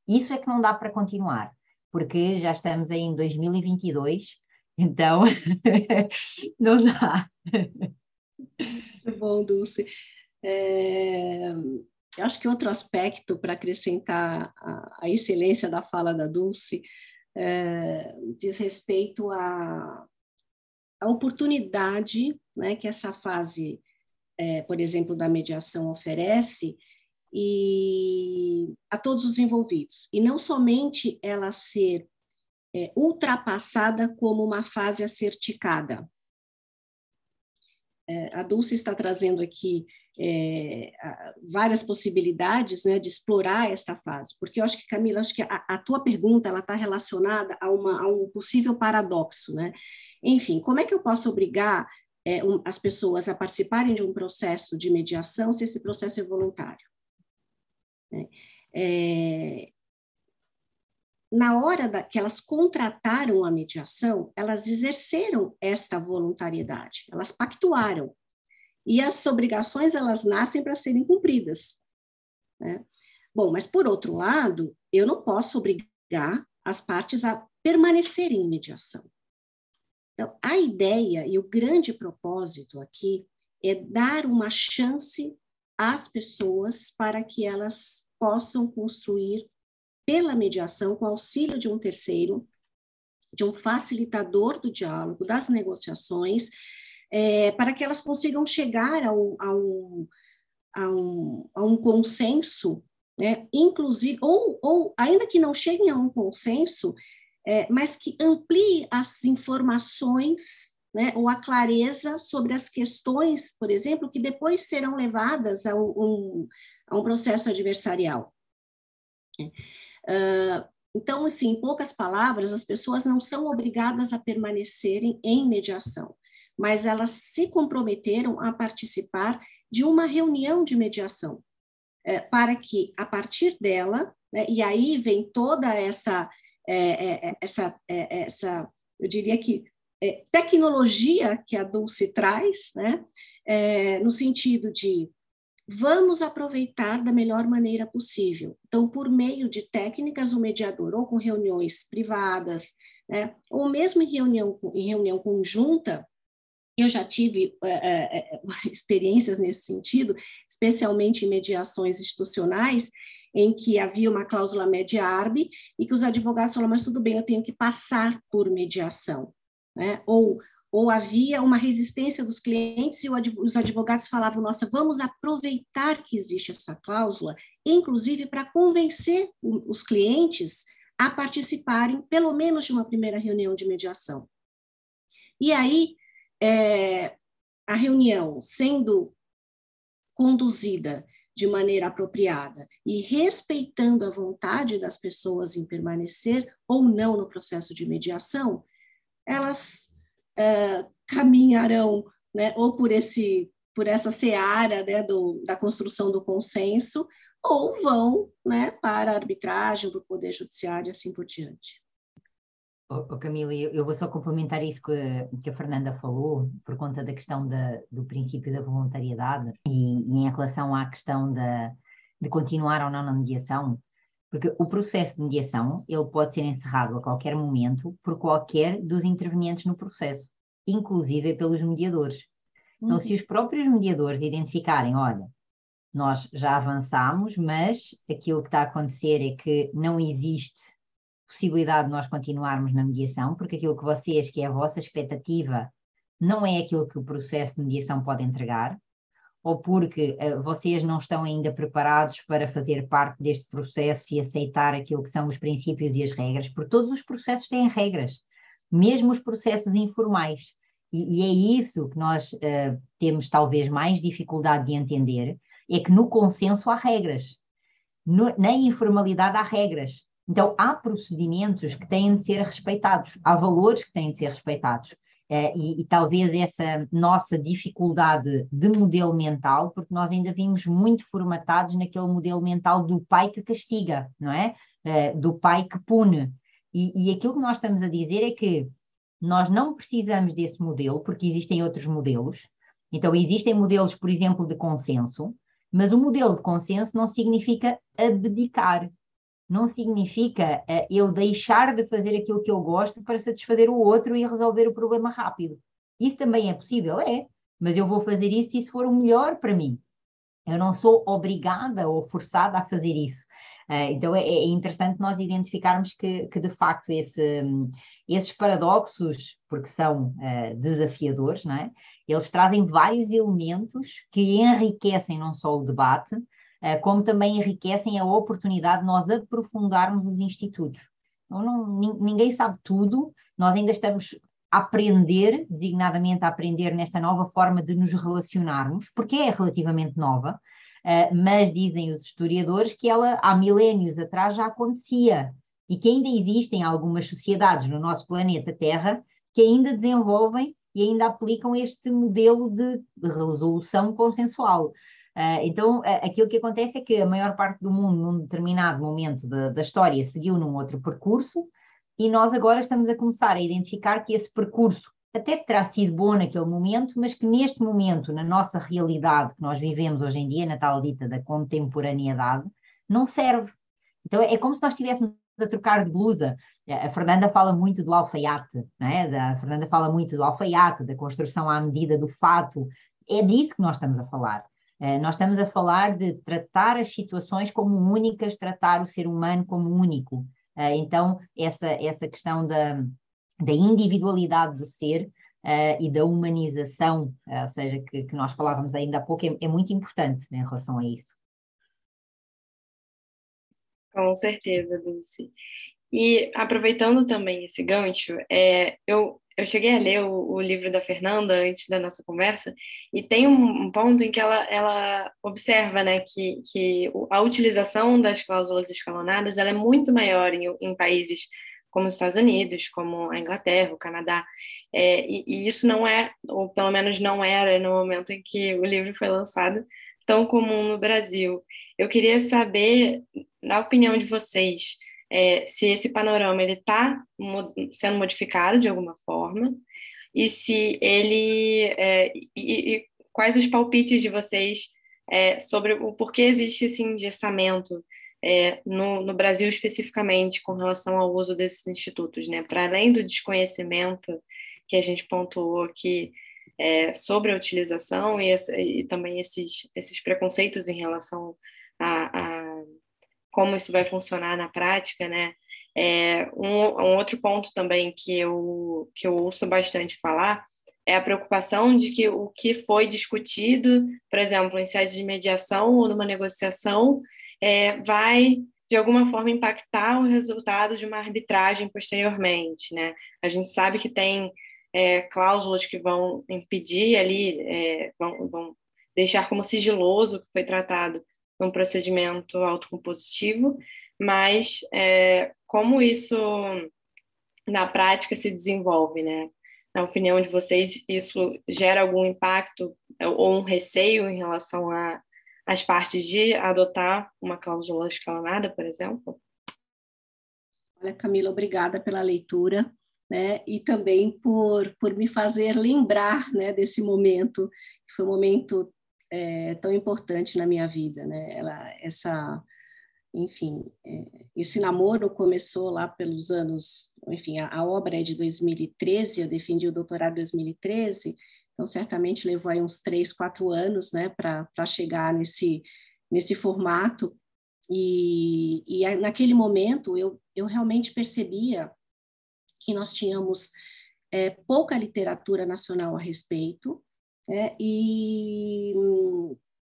Isso é que não dá para continuar, porque já estamos aí em 2022, então não dá.
Muito bom, Dulce. É, eu acho que outro aspecto para acrescentar a, a excelência da fala da Dulce é, diz respeito à, à oportunidade né, que essa fase, é, por exemplo, da mediação oferece e a todos os envolvidos. E não somente ela ser é, ultrapassada como uma fase a ser ticada, é, a Dulce está trazendo aqui é, várias possibilidades né, de explorar esta fase, porque eu acho que, Camila, acho que a, a tua pergunta ela está relacionada a, uma, a, um possível paradoxo, né? Enfim, como é que eu posso obrigar é, um, as pessoas a participarem de um processo de mediação se esse processo é voluntário? É, na hora da, que elas contrataram a mediação, elas exerceram esta voluntariedade, elas pactuaram. E as obrigações, elas nascem para serem cumpridas. Né? Bom, mas por outro lado, eu não posso obrigar as partes a permanecerem em mediação. Então, a ideia e o grande propósito aqui é dar uma chance às pessoas para que elas possam construir pela mediação, com auxílio de um terceiro, de um facilitador do diálogo, das negociações, é, para que elas consigam chegar a um, a um, a um, a um consenso, né? inclusive, ou, ou ainda que não cheguem a um consenso, é, mas que amplie as informações né, ou a clareza sobre as questões, por exemplo, que depois serão levadas a um, a um processo adversarial. Então, assim, em poucas palavras, as pessoas não são obrigadas a permanecerem em mediação, mas elas se comprometeram a participar de uma reunião de mediação, é, para que, a partir dela, né, e aí vem toda essa, é, é, essa, essa, eu diria que, tecnologia que a Dulce traz, né, no sentido de vamos aproveitar da melhor maneira possível. Então, por meio de técnicas, o mediador, ou com reuniões privadas, né, ou mesmo em reunião, em reunião conjunta, eu já tive é, é, experiências nesse sentido, especialmente em mediações institucionais, em que havia uma cláusula media-arbe e que os advogados falaram, mas tudo bem, eu tenho que passar por mediação. Né? Ou ou havia uma resistência dos clientes e os advogados falavam: nossa, vamos aproveitar que existe essa cláusula, inclusive para convencer os clientes a participarem, pelo menos, de uma primeira reunião de mediação. E aí, é, a reunião sendo conduzida de maneira apropriada e respeitando a vontade das pessoas em permanecer ou não no processo de mediação, elas uh, caminharão né, ou por esse por essa seara né, do, da construção do consenso, ou vão né, para a arbitragem, para o Poder Judiciário e assim por diante.
Oh, Camila, eu vou só complementar isso que, que a Fernanda falou, por conta da questão da, do princípio da voluntariedade e, e em relação à questão da, de continuar ou não na mediação, porque o processo de mediação ele pode ser encerrado a qualquer momento por qualquer dos intervenientes no processo inclusive pelos mediadores. Então, se uhum. os próprios mediadores identificarem, olha, nós já avançamos, mas aquilo que está a acontecer é que não existe possibilidade de nós continuarmos na mediação, porque aquilo que vocês, que é a vossa expectativa, não é aquilo que o processo de mediação pode entregar, ou porque uh, vocês não estão ainda preparados para fazer parte deste processo e aceitar aquilo que são os princípios e as regras, porque todos os processos têm regras mesmo os processos informais. E, e é isso que nós uh, temos talvez mais dificuldade de entender, é que no consenso há regras, no, na informalidade há regras. Então, há procedimentos que têm de ser respeitados, há valores que têm de ser respeitados. Uh, e, e, talvez essa nossa dificuldade de modelo mental, porque nós ainda vimos muito formatados naquele modelo mental do pai que castiga, não é? Uh, do pai que pune. E, e aquilo que nós estamos a dizer é que nós não precisamos desse modelo, porque existem outros modelos. Então, existem modelos, por exemplo, de consenso, mas o modelo de consenso não significa abdicar, não significa uh, eu deixar de fazer aquilo que eu gosto para satisfazer o outro e resolver o problema rápido. Isso também é possível? É, mas eu vou fazer isso se isso for o melhor para mim. Eu não sou obrigada ou forçada a fazer isso. Uh, então é, é, interessante nós identificarmos que, que de facto esse, esses paradoxos, porque são uh, desafiadores, não é? eles trazem vários elementos que enriquecem não só o debate, como também enriquecem a oportunidade de nós aprofundarmos os institutos. Então, não, ninguém sabe tudo, nós ainda estamos a aprender, designadamente a aprender nesta nova forma de nos relacionarmos, porque é relativamente nova, Uh, mas dizem os historiadores que ela há milénios atrás já acontecia e que ainda existem algumas sociedades no nosso planeta Terra que ainda desenvolvem e ainda aplicam este modelo de, de resolução consensual. Uh, então, aquilo que acontece é que a maior parte do mundo, num determinado momento da, da história, seguiu num outro percurso, e nós agora estamos a começar a identificar que esse percurso até terá sido bom naquele momento, mas que neste momento, na nossa realidade que nós vivemos hoje em dia, na tal dita da contemporaneidade, não serve. Então é como se nós estivéssemos a trocar de blusa. A Fernanda fala muito do alfaiate, é? a Fernanda fala muito do alfaiate, da construção à medida do fato. É disso que nós estamos a falar. Uh, nós estamos a falar de tratar as situações como únicas, tratar o ser humano como único. Uh, então, essa, essa questão da, da individualidade do ser uh, e da humanização, uh, ou seja, que, que, nós falávamos ainda há pouco, é, é muito importante né, em relação a isso.
Com certeza, Dulce. E aproveitando também esse gancho, é, eu, eu cheguei a ler o, o, livro da Fernanda antes da nossa conversa, e tem um, um, ponto em que ela, ela observa né, que, que a utilização das cláusulas escalonadas ela é muito maior em, em países como os Estados Unidos, como a Inglaterra, o Canadá. É, e, e, isso não é, ou pelo menos não era no momento em que o livro foi lançado, tão comum no Brasil. Eu queria saber, na opinião de vocês, é, se esse panorama ele está sendo modificado de alguma forma e se ele é, e, e, quais os palpites de vocês é, sobre o porquê existe esse engessamento é, no, no, Brasil especificamente com relação ao uso desses institutos, né? Para além do desconhecimento que a gente pontuou aqui é, sobre a utilização e, essa, e, também esses, esses preconceitos em relação a, a, como isso vai funcionar na prática, né? É, um, um, outro ponto também que eu, que eu ouço bastante falar é a preocupação de que o que foi discutido, por exemplo, em sede de mediação ou numa negociação, é, vai de alguma forma impactar o resultado de uma arbitragem posteriormente, né? A gente sabe que tem é, cláusulas que vão impedir ali, é, vão, vão, deixar como sigiloso o que foi tratado num procedimento autocompositivo, mas é, como isso na prática se desenvolve, né? Na opinião de vocês, isso gera algum impacto ou um receio em relação às partes de adotar uma cláusula escalonada, por exemplo?
Olha, Camila, obrigada pela leitura. Né, e também por, por me fazer lembrar né, desse momento, que foi um momento é, tão importante na minha vida. Né? Ela, essa, enfim, é, esse namoro começou lá pelos anos, enfim, a, a, obra é de 2013, eu defendi o doutorado em 2013, então certamente levou aí uns três, quatro anos, né, para chegar nesse, nesse formato, e, e naquele momento eu, eu realmente percebia que nós tínhamos é, pouca literatura nacional a respeito, é, e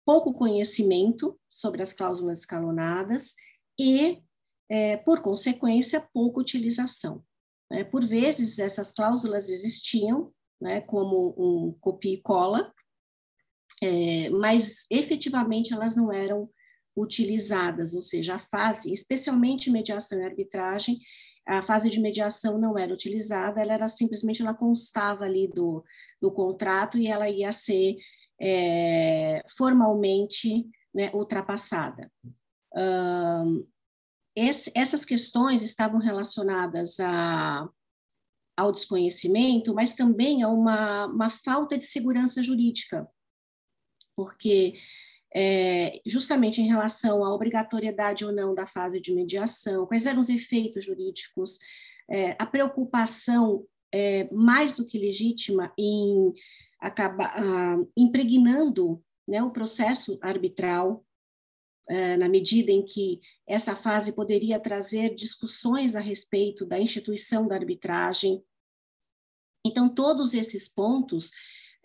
pouco conhecimento sobre as cláusulas escalonadas e, é, por consequência, pouca utilização. Né? Por vezes, essas cláusulas existiam né, como um copia e cola, é, mas efetivamente elas não eram utilizadas, ou seja, a fase, especialmente mediação e arbitragem, a fase de mediação não era utilizada, ela era simplesmente, ela constava ali do, do contrato e ela ia ser é, formalmente né, ultrapassada. Um, esse, essas questões estavam relacionadas a, ao desconhecimento, mas também a uma, uma falta de segurança jurídica, porque é, justamente em relação à obrigatoriedade ou não da fase de mediação, quais eram os efeitos jurídicos, é, a preocupação é, mais do que legítima em acaba ah, impregnando né, o processo arbitral, eh, na medida em que essa fase poderia trazer discussões a respeito da instituição da arbitragem. Então, todos esses pontos,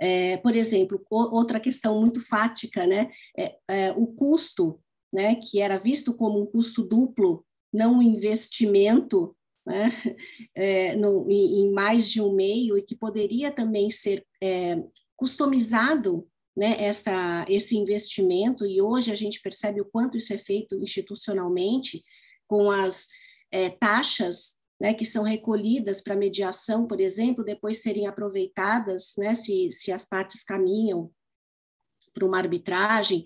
eh, por exemplo, outra questão muito fática, né, é, é, o custo, né, que era visto como um custo duplo, não um investimento né, é, no, em, em, mais de um meio e que poderia também ser é, customizado né, essa, esse investimento, e hoje a gente percebe o quanto isso é feito institucionalmente, com as é, taxas né, que são recolhidas para mediação, por exemplo, depois serem aproveitadas, né, se, se as partes caminham para uma arbitragem,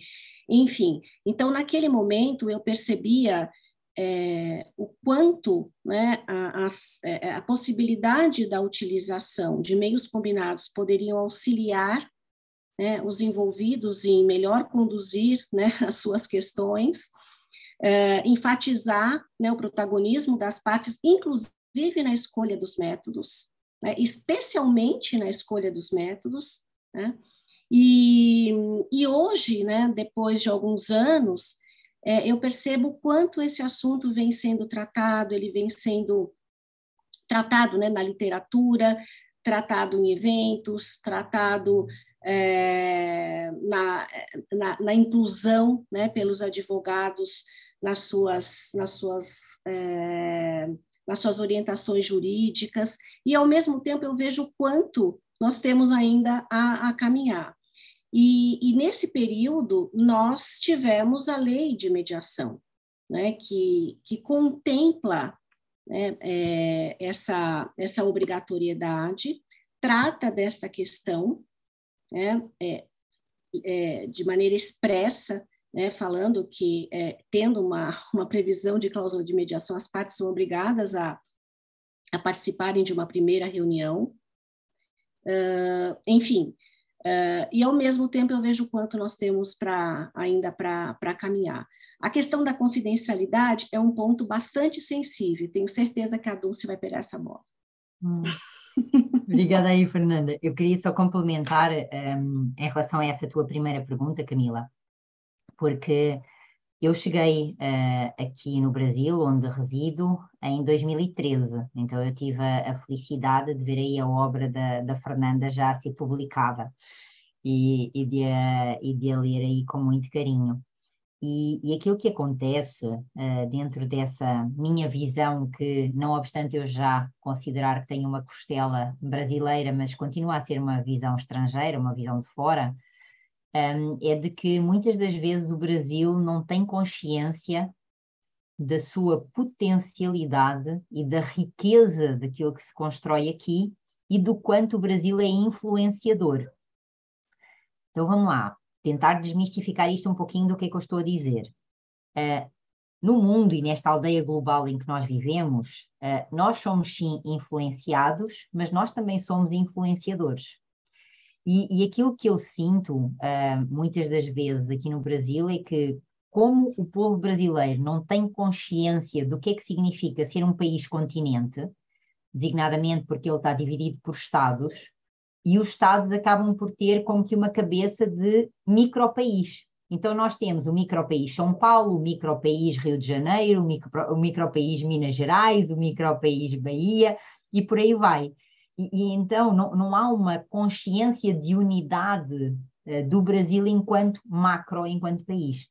enfim. Então, naquele momento, eu percebia é, o quanto né, a, a, é, a, possibilidade da utilização de meios combinados poderiam auxiliar né, os envolvidos em melhor conduzir né, as suas questões, é, enfatizar né, o protagonismo das partes, inclusive na escolha dos métodos, né, especialmente na escolha dos métodos, né, e, e hoje, né, depois de alguns anos, é, eu percebo quanto esse assunto vem sendo tratado, ele vem sendo tratado né, na literatura, tratado em eventos, tratado é, na, na, na, inclusão né, pelos advogados nas suas, nas, suas, é, nas suas orientações jurídicas, e ao mesmo tempo eu vejo quanto nós temos ainda a, a caminhar. E, e, nesse período, nós tivemos a lei de mediação, né, que, que contempla né, é, essa, essa obrigatoriedade, trata dessa questão né, é, é, de maneira expressa, né, falando que, é, tendo uma, uma previsão de cláusula de mediação, as partes são obrigadas a, a participarem de uma primeira reunião. Uh, enfim, Uh, e ao mesmo tempo eu vejo quanto nós temos para ainda para caminhar. A questão da confidencialidade é um ponto bastante sensível. Tenho certeza que a Dulce vai pegar essa bola.
Hum. Obrigada aí, Fernanda. Eu queria só complementar um, em relação a essa tua primeira pergunta, Camila, porque Eu cheguei uh, aqui no Brasil, onde resido, em 2013. Então eu tive a, a felicidade de ver aí a obra da, da Fernanda já a ser publicada e, e, de, e de a ler aí com muito carinho. E, e aquilo que acontece uh, dentro dessa minha visão, que não obstante eu já considerar que tenho uma costela brasileira, mas continua a ser uma visão estrangeira, uma visão de fora, um, é de que muitas das vezes o Brasil não tem consciência da sua potencialidade e da riqueza daquilo que se constrói aqui e do quanto o Brasil é influenciador. Então vamos lá, tentar desmistificar isto um pouquinho do que é que eu estou a dizer. Uh, no mundo e nesta aldeia global em que nós vivemos, uh, nós somos sim influenciados, mas nós também somos influenciadores. E, e aquilo que eu sinto uh, muitas das vezes aqui no Brasil é que, como o povo brasileiro não tem consciência do que é que significa ser um país-continente, designadamente porque ele está dividido por Estados, e os Estados acabam por ter como que uma cabeça de micropaís. Então, nós temos o micropaís São Paulo, o micropaís Rio de Janeiro, o, micro, o micropaís Minas Gerais, o micropaís Bahia, e por aí vai. E, e então não, não há uma consciência de unidade uh, do Brasil enquanto macro, enquanto país.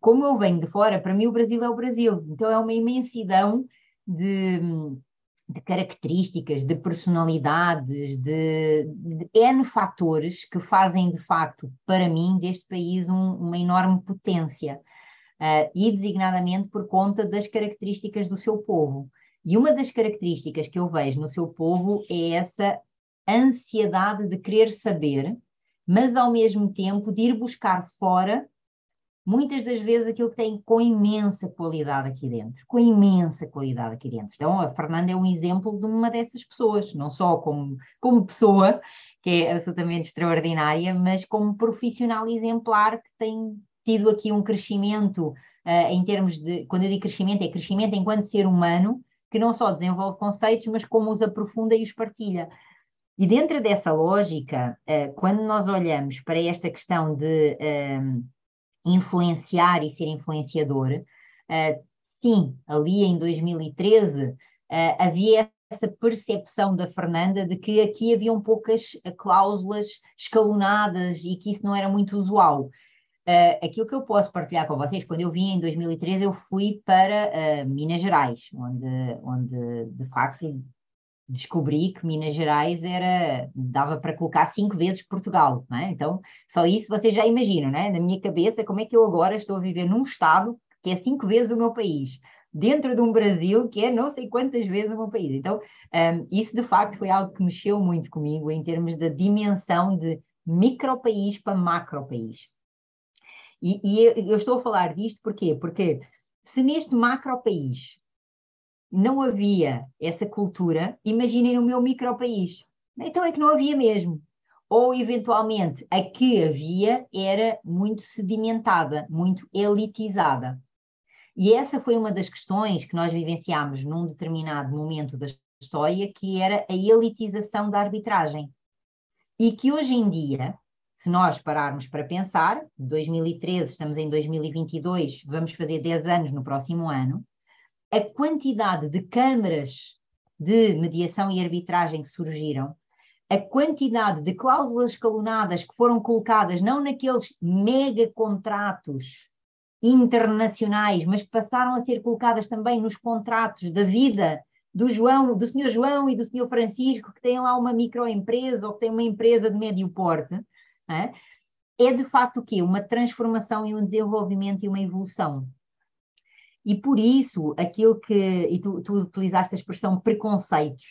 Como eu venho de fora, para mim o Brasil é o Brasil, então é uma imensidão de, de características, de personalidades, de, de, N fatores que fazem de facto, para mim, deste país um, uma enorme potência, uh, e designadamente por conta das características do seu povo. E uma das características que eu vejo no seu povo é essa ansiedade de querer saber, mas ao mesmo tempo de ir buscar fora muitas das vezes aquilo que tem com imensa qualidade aqui dentro, com imensa qualidade aqui dentro. Então, a Fernanda é um exemplo de uma dessas pessoas, não só como, como pessoa, que é absolutamente extraordinária, mas como profissional exemplar que tem tido aqui um crescimento uh, em termos de, quando eu digo crescimento, é crescimento enquanto ser humano, que não só desenvolve conceitos, mas como os aprofunda e os partilha. E dentro dessa lógica, eh, quando nós olhamos para esta questão de ehm, influenciar e ser influenciador, eh, sim, ali em 2013 eh, havia essa percepção da Fernanda de que aqui haviam poucas cláusulas escalonadas e que isso não era muito usual. Uh, aquilo que eu posso partilhar com vocês, quando eu vim em 2013, eu fui para uh, Minas Gerais, onde, onde de facto descobri que Minas Gerais era dava para colocar cinco vezes Portugal, é? Então, só isso vocês já imaginam, né? Na minha cabeça, como é que eu agora estou a viver num estado que é cinco vezes o meu país, dentro de um Brasil que é não sei quantas vezes o meu país. Então, um, ehm, isso de facto foi algo que mexeu muito comigo em termos da dimensão de micro país para macro país. E, e eu estou a falar disto porquê? Porque se neste macro país não havia essa cultura, imaginem no meu micro país. Então é que não havia mesmo. Ou, eventualmente, a que havia era muito sedimentada, muito elitizada. E essa foi uma das questões que nós vivenciámos num determinado momento da história, que era a elitização da arbitragem. E que hoje em dia, se nós pararmos para pensar, 2013, estamos em 2022, vamos fazer 10 anos no próximo ano, a quantidade de câmaras de mediação e arbitragem que surgiram, a quantidade de cláusulas escalonadas que foram colocadas não naqueles mega contratos internacionais, mas que passaram a ser colocadas também nos contratos da vida do João, do senhor João e do senhor Francisco, que têm lá uma microempresa ou que têm uma empresa de médio porte, é? é de facto o quê? Uma transformação e um desenvolvimento e uma evolução. E por isso, aquilo que. E tu, tu utilizaste a expressão preconceitos.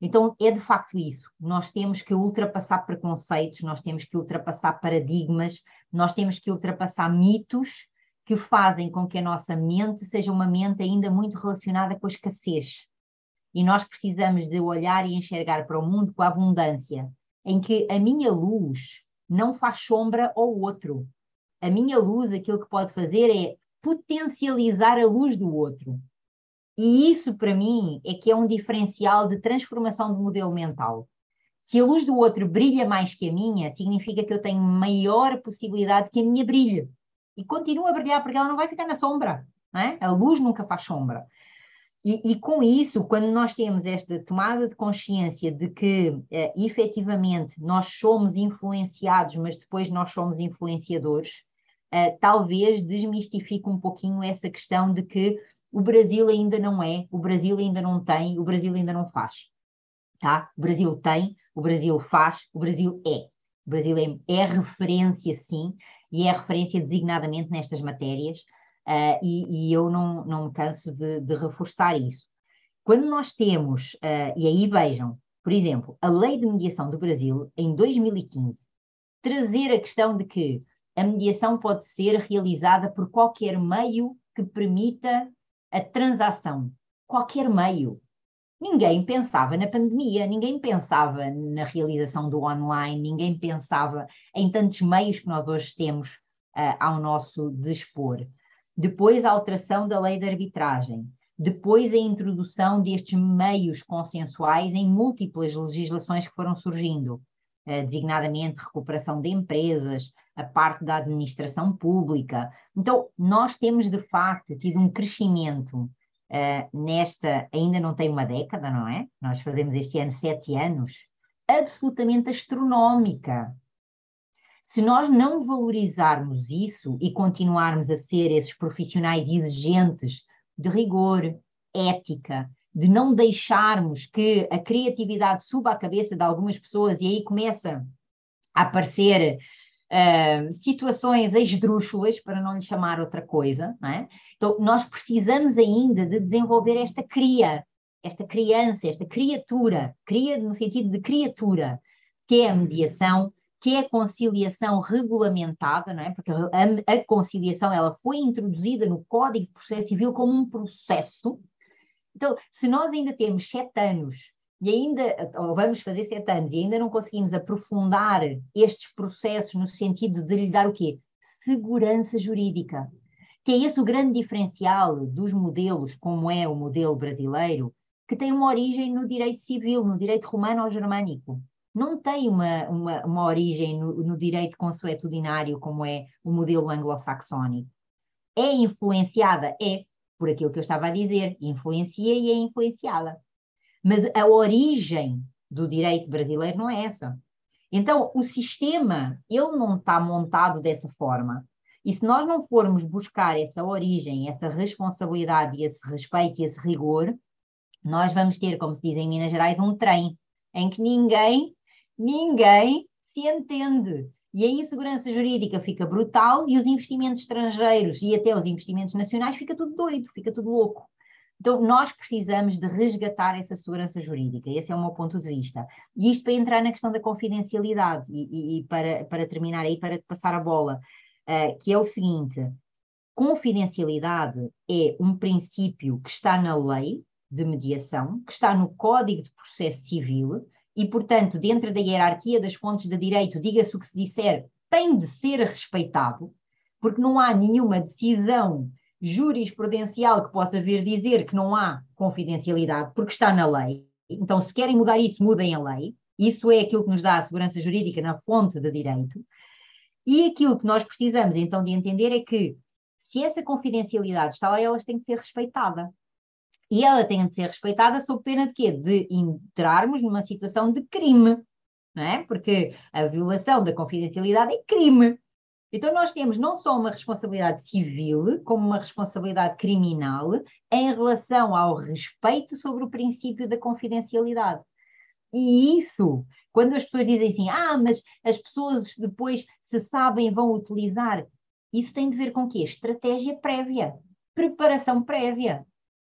Então, é de facto isso. Nós temos que ultrapassar preconceitos, nós temos que ultrapassar paradigmas, nós temos que ultrapassar mitos que fazem com que a nossa mente seja uma mente ainda muito relacionada com a escassez. E nós precisamos de olhar e enxergar para o mundo com a abundância, em que a minha luz não faz sombra ao outro. A minha luz, aquilo que pode fazer é potencializar a luz do outro. E isso, para mim, é que é um diferencial de transformação do modelo mental. Se a luz do outro brilha mais que a minha, significa que eu tenho maior possibilidade que a minha brilhe. e continua a brilhar porque ela não vai ficar na sombra, é? A luz nunca faz sombra. E, e, com isso, quando nós temos esta tomada de consciência de que uh, efetivamente nós somos influenciados, mas depois nós somos influenciadores, uh, talvez desmistifique um pouquinho essa questão de que o Brasil ainda não é, o Brasil ainda não tem, o Brasil ainda não faz. Tá? O Brasil tem, o Brasil faz, o Brasil é. O Brasil é, é referência, sim, e é referência designadamente nestas matérias, uh, e, e, eu não, não me canso de, de reforçar isso. Quando nós temos, uh, e aí vejam, por exemplo, a lei de mediação do Brasil, em 2015, trazer a questão de que a mediação pode ser realizada por qualquer meio que permita a transação. Qualquer meio. Ninguém pensava na pandemia, ninguém pensava na realização do online, ninguém pensava em tantos meios que nós hoje temos uh, ao nosso dispor. Depois a alteração da lei de arbitragem, depois a introdução destes meios consensuais em múltiplas legislações que foram surgindo, uh, designadamente recuperação de empresas, a parte da administração pública. Então, nós temos de facto tido um crescimento uh, nesta, ainda não tem uma década, não é? Nós fazemos este ano sete anos, absolutamente astronómica. Se nós não valorizarmos isso e continuarmos a ser esses profissionais exigentes de rigor, ética, de não deixarmos que a criatividade suba à cabeça de algumas pessoas e aí começa a aparecer uh, situações esdrúxulas, para não lhe chamar outra coisa, é? Então, nós precisamos ainda de desenvolver esta cria, esta criança, esta criatura, cria no sentido de criatura, que é a mediação, que é conciliação regulamentada, não é? porque a, a, conciliação ela foi introduzida no Código de Processo Civil como um processo. Então, se nós ainda temos sete anos e ainda, ou vamos fazer sete anos, e ainda não conseguimos aprofundar estes processos no sentido de lhe dar o quê? Segurança jurídica. Que é esse o grande diferencial dos modelos, como é o modelo brasileiro, que tem uma origem no direito civil, no direito romano ou germânico. Não tem uma, uma, uma origem no, no direito consuetudinário, como é o modelo anglo-saxónico. É influenciada? É, por aquilo que eu estava a dizer, influencia e é influenciada. Mas a origem do direito brasileiro não é essa. Então, o sistema, ele não está montado dessa forma. E se nós não formos buscar essa origem, essa responsabilidade, esse respeito e esse rigor, nós vamos ter, como se diz em Minas Gerais, um trem em que ninguém, ninguém se entende. E a insegurança jurídica fica brutal e os investimentos estrangeiros e até os investimentos nacionais fica tudo doido, fica tudo louco. Então, nós precisamos de resgatar essa segurança jurídica, esse é o meu ponto de vista. E isto para entrar na questão da confidencialidade, e, e para, para terminar aí, para passar a bola, uh, que é o seguinte: confidencialidade é um princípio que está na lei de mediação, que está no Código de Processo Civil, e, portanto, dentro da hierarquia das fontes de direito, diga-se o que se disser, tem de ser respeitado, porque não há nenhuma decisão jurisprudencial que possa vir dizer que não há confidencialidade, porque está na lei. Então, se querem mudar isso, mudem a lei. Isso é aquilo que nos dá a segurança jurídica na fonte de direito. E aquilo que nós precisamos, então, de entender é que, se essa confidencialidade está lá, ela tem que ser respeitada. E ela tem de ser respeitada sob pena de quê? De entrarmos numa situação de crime, não é? Porque a violação da confidencialidade é crime. Então, nós temos não só uma responsabilidade civil, como uma responsabilidade criminal em relação ao respeito sobre o princípio da confidencialidade. E isso, quando as pessoas dizem assim, ah, mas as pessoas depois, se sabem, vão utilizar, isso tem de ver com o quê? Estratégia prévia, preparação prévia.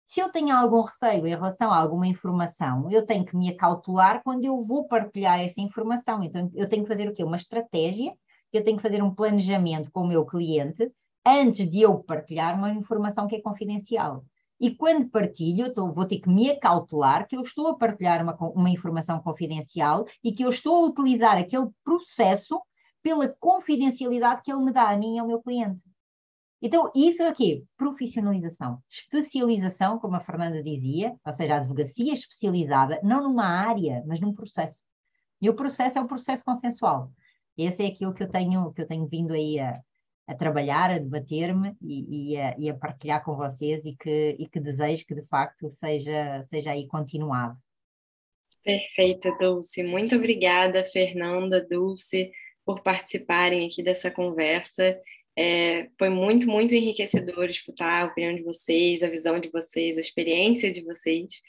Se eu tenho algum receio em relação a alguma informação, eu tenho que me acautelar quando eu vou partilhar essa informação. Então, eu tenho que fazer o quê? Uma estratégia eu tenho que fazer um planejamento com o meu cliente antes de eu partilhar uma informação que é confidencial. E quando partilho, tô, vou ter que me acautelar que eu estou a partilhar uma, uma informação confidencial e que eu estou a utilizar aquele processo pela confidencialidade que ele me dá a mim e ao meu cliente. Então, isso é o quê? Profissionalização. Especialização, como a Fernanda dizia, ou seja, a advocacia especializada, não numa área, mas num processo. E o processo é o processo consensual. Esse é aquilo que eu tenho, que eu tenho vindo aí a, a trabalhar, a debater-me e, e, a, e, a, partilhar com vocês e que, e que desejo que de facto seja, seja aí continuado.
Perfeito, Dulce. Muito obrigada, Fernanda, Dulce, por participarem aqui dessa conversa. É, foi muito, muito enriquecedor escutar a opinião de vocês, a visão de vocês, a experiência de vocês.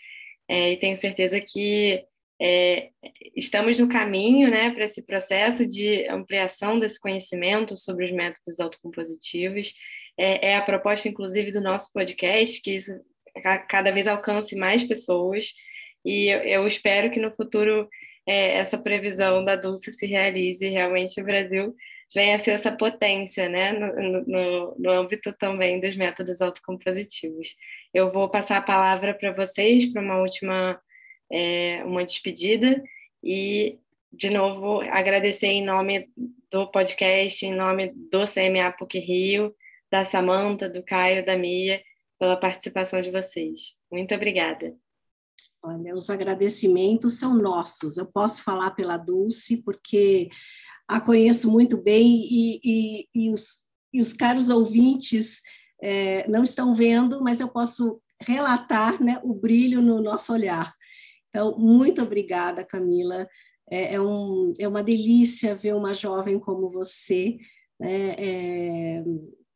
É, e tenho certeza que é, estamos no caminho né, para esse processo de ampliação desse conhecimento sobre os métodos autocompositivos. É, é, a proposta, inclusive, do nosso podcast, que isso cada vez alcance mais pessoas. E eu, eu espero que no futuro é, essa previsão da Dulce se realize realmente o Brasil venha a ser essa potência né, no, no, no âmbito também dos métodos autocompositivos. Eu vou passar a palavra para vocês para uma última é, uma despedida e, de novo, agradecer em nome do podcast, em nome do CMA PUC Rio, da Samanta, do Caio, da Mia, pela participação de vocês. Muito obrigada.
Olha, os agradecimentos são nossos. Eu posso falar pela Dulce, porque a conheço muito bem e, e, e, os, e os caros ouvintes é, não estão vendo, mas eu posso relatar né, o brilho no nosso olhar. Então, muito obrigada, Camila. É, é, um, é uma delícia ver uma jovem como você, né, é,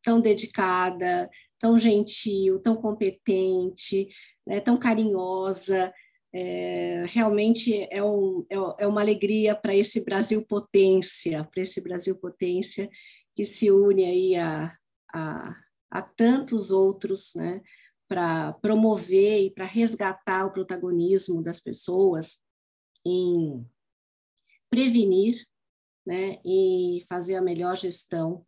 tão dedicada, tão gentil, tão competente, né, tão carinhosa. É, realmente é, um, é, é uma alegria para esse Brasil potência, para esse Brasil potência que se une aí a, a, a tantos outros, né, para promover e para resgatar o protagonismo das pessoas em prevenir né, e fazer a melhor gestão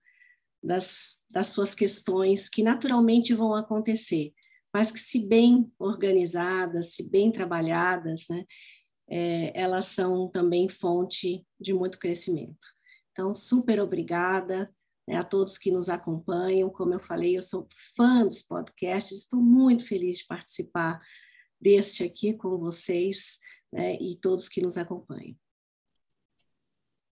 das, das suas questões que naturalmente vão acontecer, mas que, se bem organizadas, se bem trabalhadas, né, é, elas são também fonte de muito crescimento. Então, super obrigada né, a todos que nos acompanham. Como eu falei, eu sou fã dos podcasts, estou muito feliz de participar deste aqui com vocês né, e todos que nos acompanham.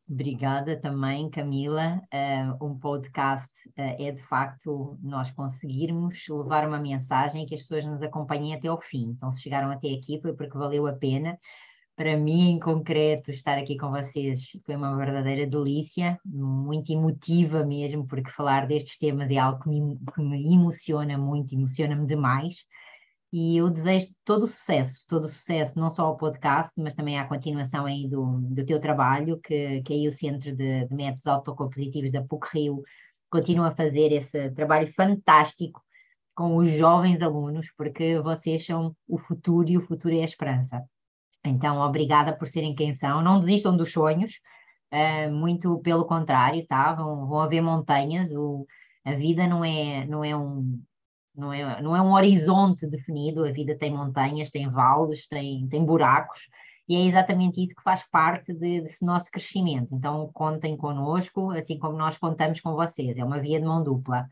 Obrigada também, Camila. Uh, um podcast uh, é de facto nós conseguirmos levar uma mensagem que as pessoas nos acompanhem até ao fim. Então, se chegaram até aqui foi porque valeu a pena para mim, em concreto, estar aqui com vocês foi uma verdadeira delícia, muito emotiva mesmo, porque falar destes temas é algo que me, que me emociona muito, emociona-me demais. E eu desejo todo o sucesso, todo o sucesso, não só ao podcast, mas também à continuação aí do, do teu trabalho, que, que aí o Centro de, de Métodos Autocompositivos da PUC-Rio continua a fazer esse trabalho fantástico com os jovens alunos, porque vocês são o futuro e o futuro é a esperança. Então, obrigada por serem quem são. Não desistam dos sonhos, uh, muito pelo contrário, tá? Vão, vão haver montanhas. O, a vida não é, não é um não é, não é um horizonte definido, a vida tem montanhas, tem vales, tem, tem buracos, e é exatamente isso que faz parte de, desse nosso crescimento. Então, contem conosco, assim como nós contamos com vocês. É uma via de mão dupla.